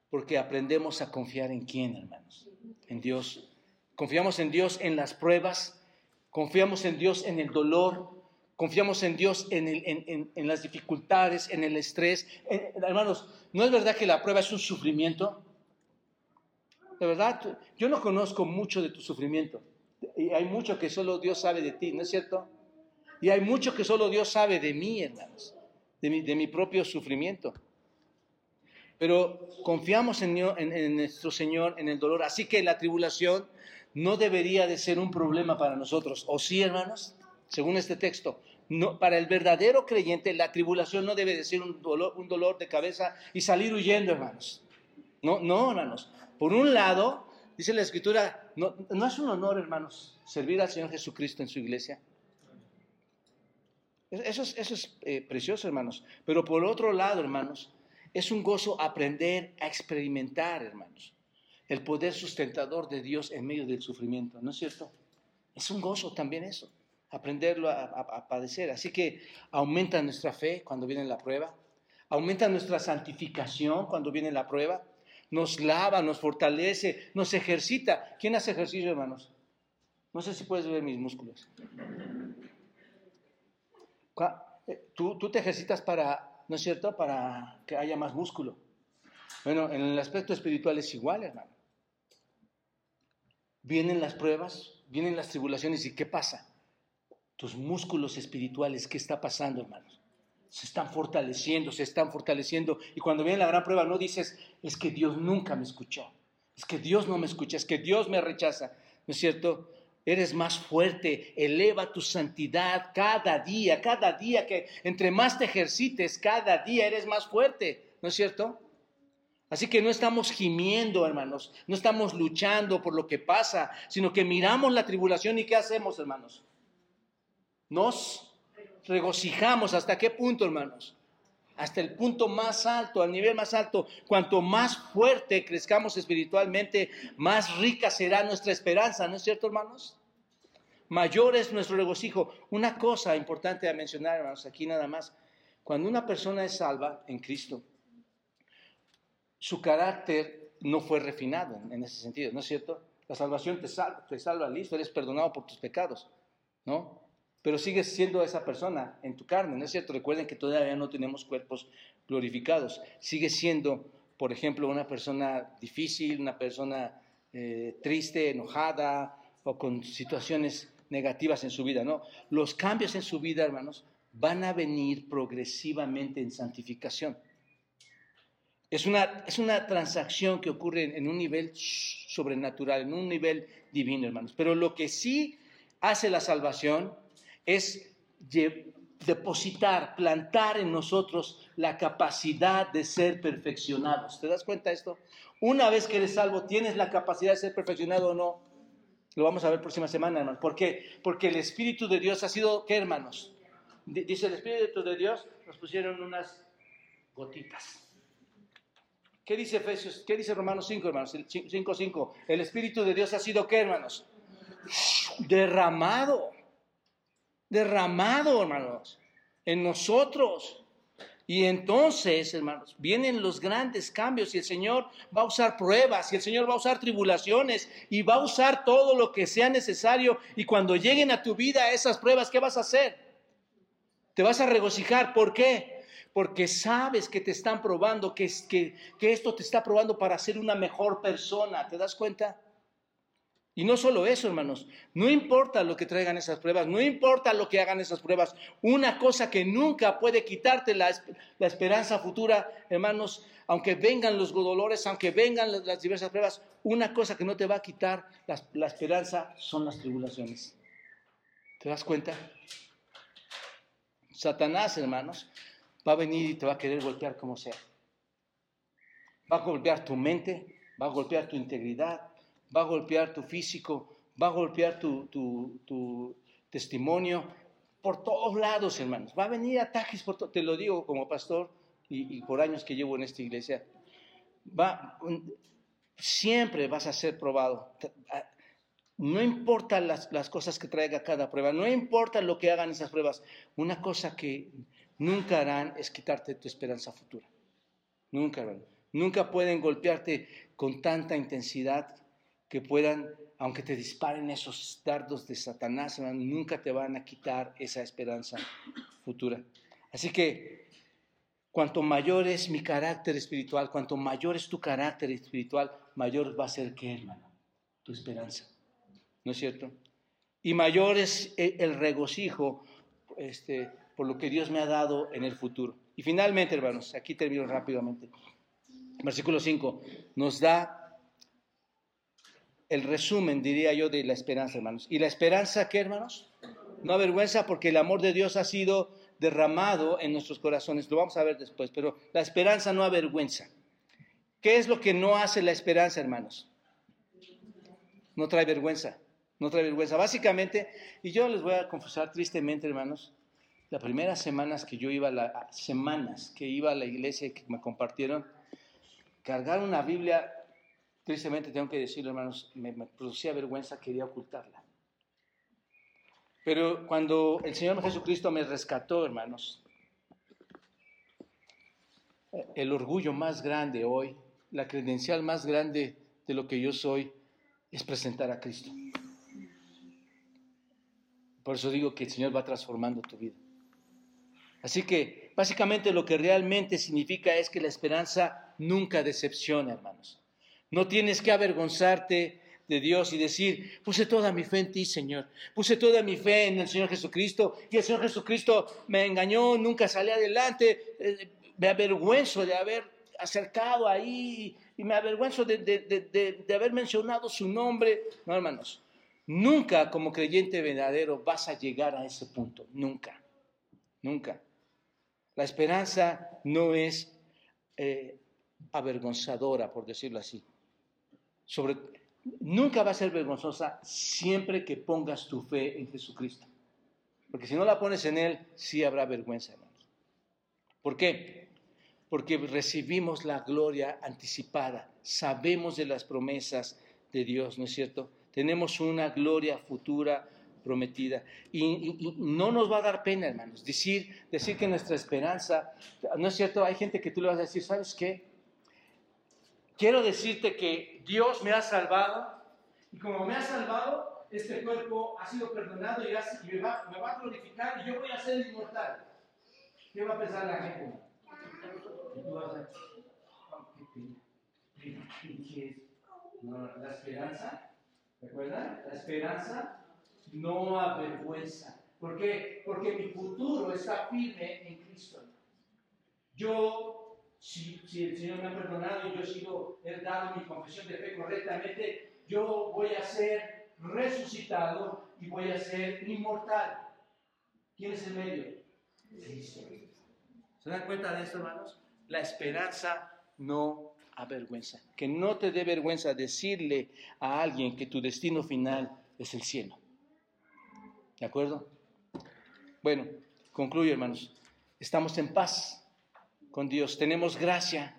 Porque aprendemos a confiar en quién, hermanos. En Dios. Confiamos en Dios en las pruebas, confiamos en Dios en el dolor, confiamos en Dios en, las dificultades, en el estrés. hermanos, ¿no es verdad que la prueba es un sufrimiento? De verdad, yo no conozco mucho de tu sufrimiento. Y hay mucho que solo Dios sabe de ti, ¿no es cierto? Y hay mucho que solo Dios sabe de mí, hermanos, de mi, propio sufrimiento. Pero confiamos en, en, nuestro Señor, en el dolor. Así que la tribulación no debería de ser un problema para nosotros. ¿O sí, hermanos? Según este texto. No, para el verdadero creyente, la tribulación no debe de ser un dolor, un dolor de cabeza y salir huyendo, hermanos. No, no, hermanos. Por un lado, dice la Escritura, no, es un honor, hermanos, servir al Señor Jesucristo en su iglesia. Eso es, eso es eh, precioso, hermanos. Pero por otro lado, hermanos, es un gozo aprender a experimentar, hermanos, el poder sustentador de Dios en medio del sufrimiento, ¿no es cierto? Es un gozo también eso, aprenderlo a, a padecer. Así que aumenta nuestra fe cuando viene la prueba, aumenta nuestra santificación cuando viene la prueba nos lava, nos fortalece, nos ejercita. ¿Quién hace ejercicio, hermanos? No sé si puedes ver mis músculos. Eh, tú, tú te ejercitas para, ¿no es cierto?, para que haya más músculo. Bueno, en el aspecto espiritual es igual, hermano. Vienen las pruebas, vienen las tribulaciones y ¿qué pasa? Tus músculos espirituales, ¿qué está pasando, hermanos? Se están fortaleciendo, se están fortaleciendo. Y cuando viene la gran prueba no dices, es que Dios nunca me escuchó, es que Dios no me escucha, es que Dios me rechaza. ¿No es cierto? Eres más fuerte, eleva tu santidad cada día, cada día que entre más te ejercites, cada día eres más fuerte. ¿No es cierto? Así que no estamos gimiendo, hermanos, no estamos luchando por lo que pasa, sino que miramos la tribulación y ¿qué hacemos, hermanos? Nos regocijamos. ¿Hasta qué punto, hermanos? Hasta el punto más alto, al nivel más alto. Cuanto más fuerte crezcamos espiritualmente, más rica será nuestra esperanza, ¿no es cierto, hermanos? Mayor es nuestro regocijo. Una cosa importante a mencionar, hermanos, aquí nada más. Cuando una persona es salva en Cristo, su carácter no fue refinado en ese sentido, ¿no es cierto? La salvación te salva, te salva, listo, eres perdonado por tus pecados, ¿no? Pero sigues siendo esa persona en tu carne, ¿no es cierto? Recuerden que todavía no tenemos cuerpos glorificados. Sigues siendo, por ejemplo, una persona difícil, una persona eh, triste, enojada o con situaciones negativas en su vida, ¿no? Los cambios en su vida, hermanos, van a venir progresivamente en santificación. Es una, es una transacción que ocurre en un nivel sobrenatural, en un nivel divino, hermanos. Pero lo que sí hace la salvación es depositar, plantar en nosotros la capacidad de ser perfeccionados. ¿Te das cuenta de esto? Una vez que eres salvo, ¿tienes la capacidad de ser perfeccionado o no? Lo vamos a ver próxima semana, hermanos. ¿Por qué? Porque el Espíritu de Dios ha sido, ¿qué, hermanos? Dice el Espíritu de Dios, nos pusieron unas gotitas. ¿Qué dice Efesios? ¿Qué dice Romanos 5, hermanos? 5, 5. El Espíritu de Dios ha sido, ¿qué, hermanos? Derramado derramado, hermanos, en nosotros. Y entonces, hermanos, vienen los grandes cambios y el Señor va a usar pruebas y el Señor va a usar tribulaciones y va a usar todo lo que sea necesario. Y cuando lleguen a tu vida esas pruebas, ¿qué vas a hacer? Te vas a regocijar. ¿Por qué? Porque sabes que te están probando, que, que, que esto te está probando para ser una mejor persona. ¿Te das cuenta? Y no solo eso, hermanos, no importa lo que traigan esas pruebas, no importa lo que hagan esas pruebas, una cosa que nunca puede quitarte la, esperanza futura, hermanos, aunque vengan los dolores, aunque vengan las, diversas pruebas, una cosa que no te va a quitar la, la esperanza son las tribulaciones. ¿Te das cuenta? Satanás, hermanos, va a venir y te va a querer golpear como sea. Va a golpear tu mente, va a golpear tu integridad, va a golpear tu físico, va a golpear tu, testimonio, por todos lados, hermanos. Va a venir ataques, por te lo digo como pastor y, por años que llevo en esta iglesia. Va, siempre vas a ser probado. No importa las, cosas que traiga cada prueba, no importa lo que hagan esas pruebas. Una cosa que nunca harán es quitarte tu esperanza futura. Nunca, hermano. Nunca pueden golpearte con tanta intensidad que puedan, aunque te disparen esos dardos de Satanás, nunca te van a quitar esa esperanza futura. Así que cuanto mayor es mi carácter espiritual, cuanto mayor es tu carácter espiritual, mayor va a ser que, hermano, tu esperanza. ¿No es cierto? Y mayor es el regocijo este, por lo que Dios me ha dado en el futuro. Y finalmente, hermanos, aquí termino rápidamente. Versículo 5 nos da el resumen, diría yo, de la esperanza, hermanos. ¿Y la esperanza qué, hermanos? No avergüenza porque el amor de Dios ha sido derramado en nuestros corazones. Lo vamos a ver después, pero la esperanza no avergüenza. ¿Qué es lo que no hace la esperanza, hermanos? No trae vergüenza, no trae vergüenza. Básicamente, y yo les voy a confesar tristemente, hermanos, las primeras semanas que yo iba a la, semanas que iba a la iglesia que me compartieron, cargar una Biblia, tristemente tengo que decirlo, hermanos, me, me producía vergüenza, quería ocultarla. Pero cuando el Señor Jesucristo me rescató, hermanos, el orgullo más grande hoy, la credencial más grande de lo que yo soy, es presentar a Cristo. Por eso digo que el Señor va transformando tu vida. Así que básicamente lo que realmente significa es que la esperanza nunca decepciona, hermanos. No tienes que avergonzarte de Dios y decir, puse toda mi fe en ti, Señor. Puse toda mi fe en el Señor Jesucristo y el Señor Jesucristo me engañó, nunca salí adelante. Eh, me avergüenzo de haber acercado ahí y me avergüenzo de, de haber mencionado su nombre. No, hermanos, nunca como creyente verdadero vas a llegar a ese punto. Nunca, nunca. La esperanza no es eh, avergonzadora, por decirlo así. Sobre, nunca va a ser vergonzosa siempre que pongas tu fe en Jesucristo. Porque si no la pones en Él, sí habrá vergüenza, hermanos. ¿Por qué? Porque recibimos la gloria anticipada, sabemos de las promesas de Dios, ¿no es cierto? Tenemos una gloria futura prometida. Y, no nos va a dar pena, hermanos, decir, decir que nuestra esperanza, ¿no es cierto? Hay gente que tú le vas a decir, ¿sabes qué? Quiero decirte que Dios me ha salvado y como me ha salvado, este cuerpo ha sido perdonado y, me, va, a glorificar y yo voy a ser inmortal. ¿Qué va a pensar la gente? la esperanza, ¿recuerdan? La esperanza no avergüenza. ¿Por qué? Porque mi futuro está firme en Cristo. Yo, si, el Señor me ha perdonado y yo he sido, he dado mi confesión de fe correctamente, yo voy a ser resucitado y voy a ser inmortal. ¿Quién es el medio? ¿Se dan cuenta de esto, hermanos? La esperanza no avergüenza. Que no te dé vergüenza decirle a alguien que tu destino final es el cielo. ¿De acuerdo? Bueno, concluyo, hermanos. Estamos en paz con Dios, tenemos gracia,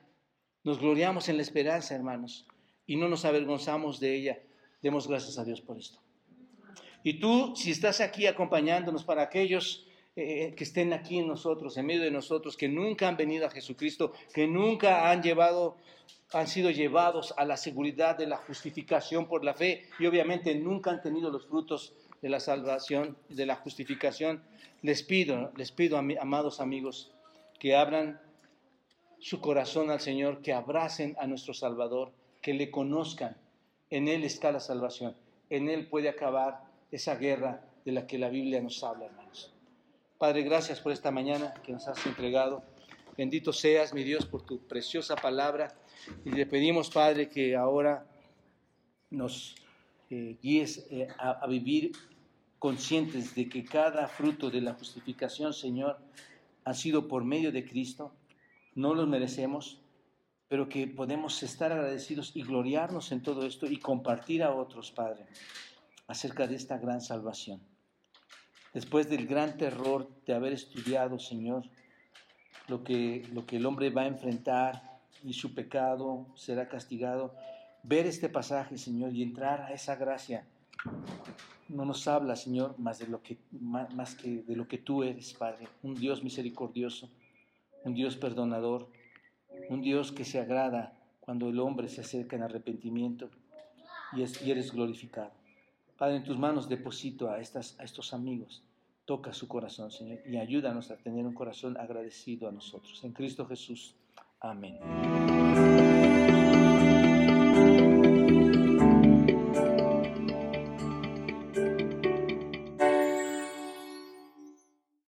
nos gloriamos en la esperanza, hermanos, y no nos avergonzamos de ella. Demos gracias a Dios por esto. Y tú, si estás aquí acompañándonos para aquellos eh, que estén aquí en nosotros, en medio de nosotros, que nunca han venido a Jesucristo, que nunca han llevado, han sido llevados a la seguridad de la justificación por la fe y obviamente nunca han tenido los frutos de la salvación, de la justificación, les pido, les pido, amados amigos, que abran su corazón al Señor, que abracen a nuestro Salvador, que le conozcan. En Él está la salvación. En Él puede acabar esa guerra de la que la Biblia nos habla, hermanos. Padre, gracias por esta mañana que nos has entregado. Bendito seas, mi Dios, por tu preciosa palabra. Y le pedimos, Padre, que ahora nos eh, guíes eh, a, vivir conscientes de que cada fruto de la justificación, Señor, ha sido por medio de Cristo, no lo merecemos, pero que podemos estar agradecidos y gloriarnos en todo esto y compartir a otros, Padre, acerca de esta gran salvación. Después del gran terror de haber estudiado, Señor, lo que, lo que el hombre va a enfrentar y su pecado será castigado, ver este pasaje, Señor, y entrar a esa gracia no nos habla, Señor, más, de lo que, más que de lo que tú eres, Padre, un Dios misericordioso, un Dios perdonador, un Dios que se agrada cuando el hombre se acerca en arrepentimiento y, es, eres glorificado. Padre, en tus manos deposito a, estas, a estos amigos. Toca su corazón, Señor, y ayúdanos a tener un corazón agradecido a nosotros. En Cristo Jesús. Amén.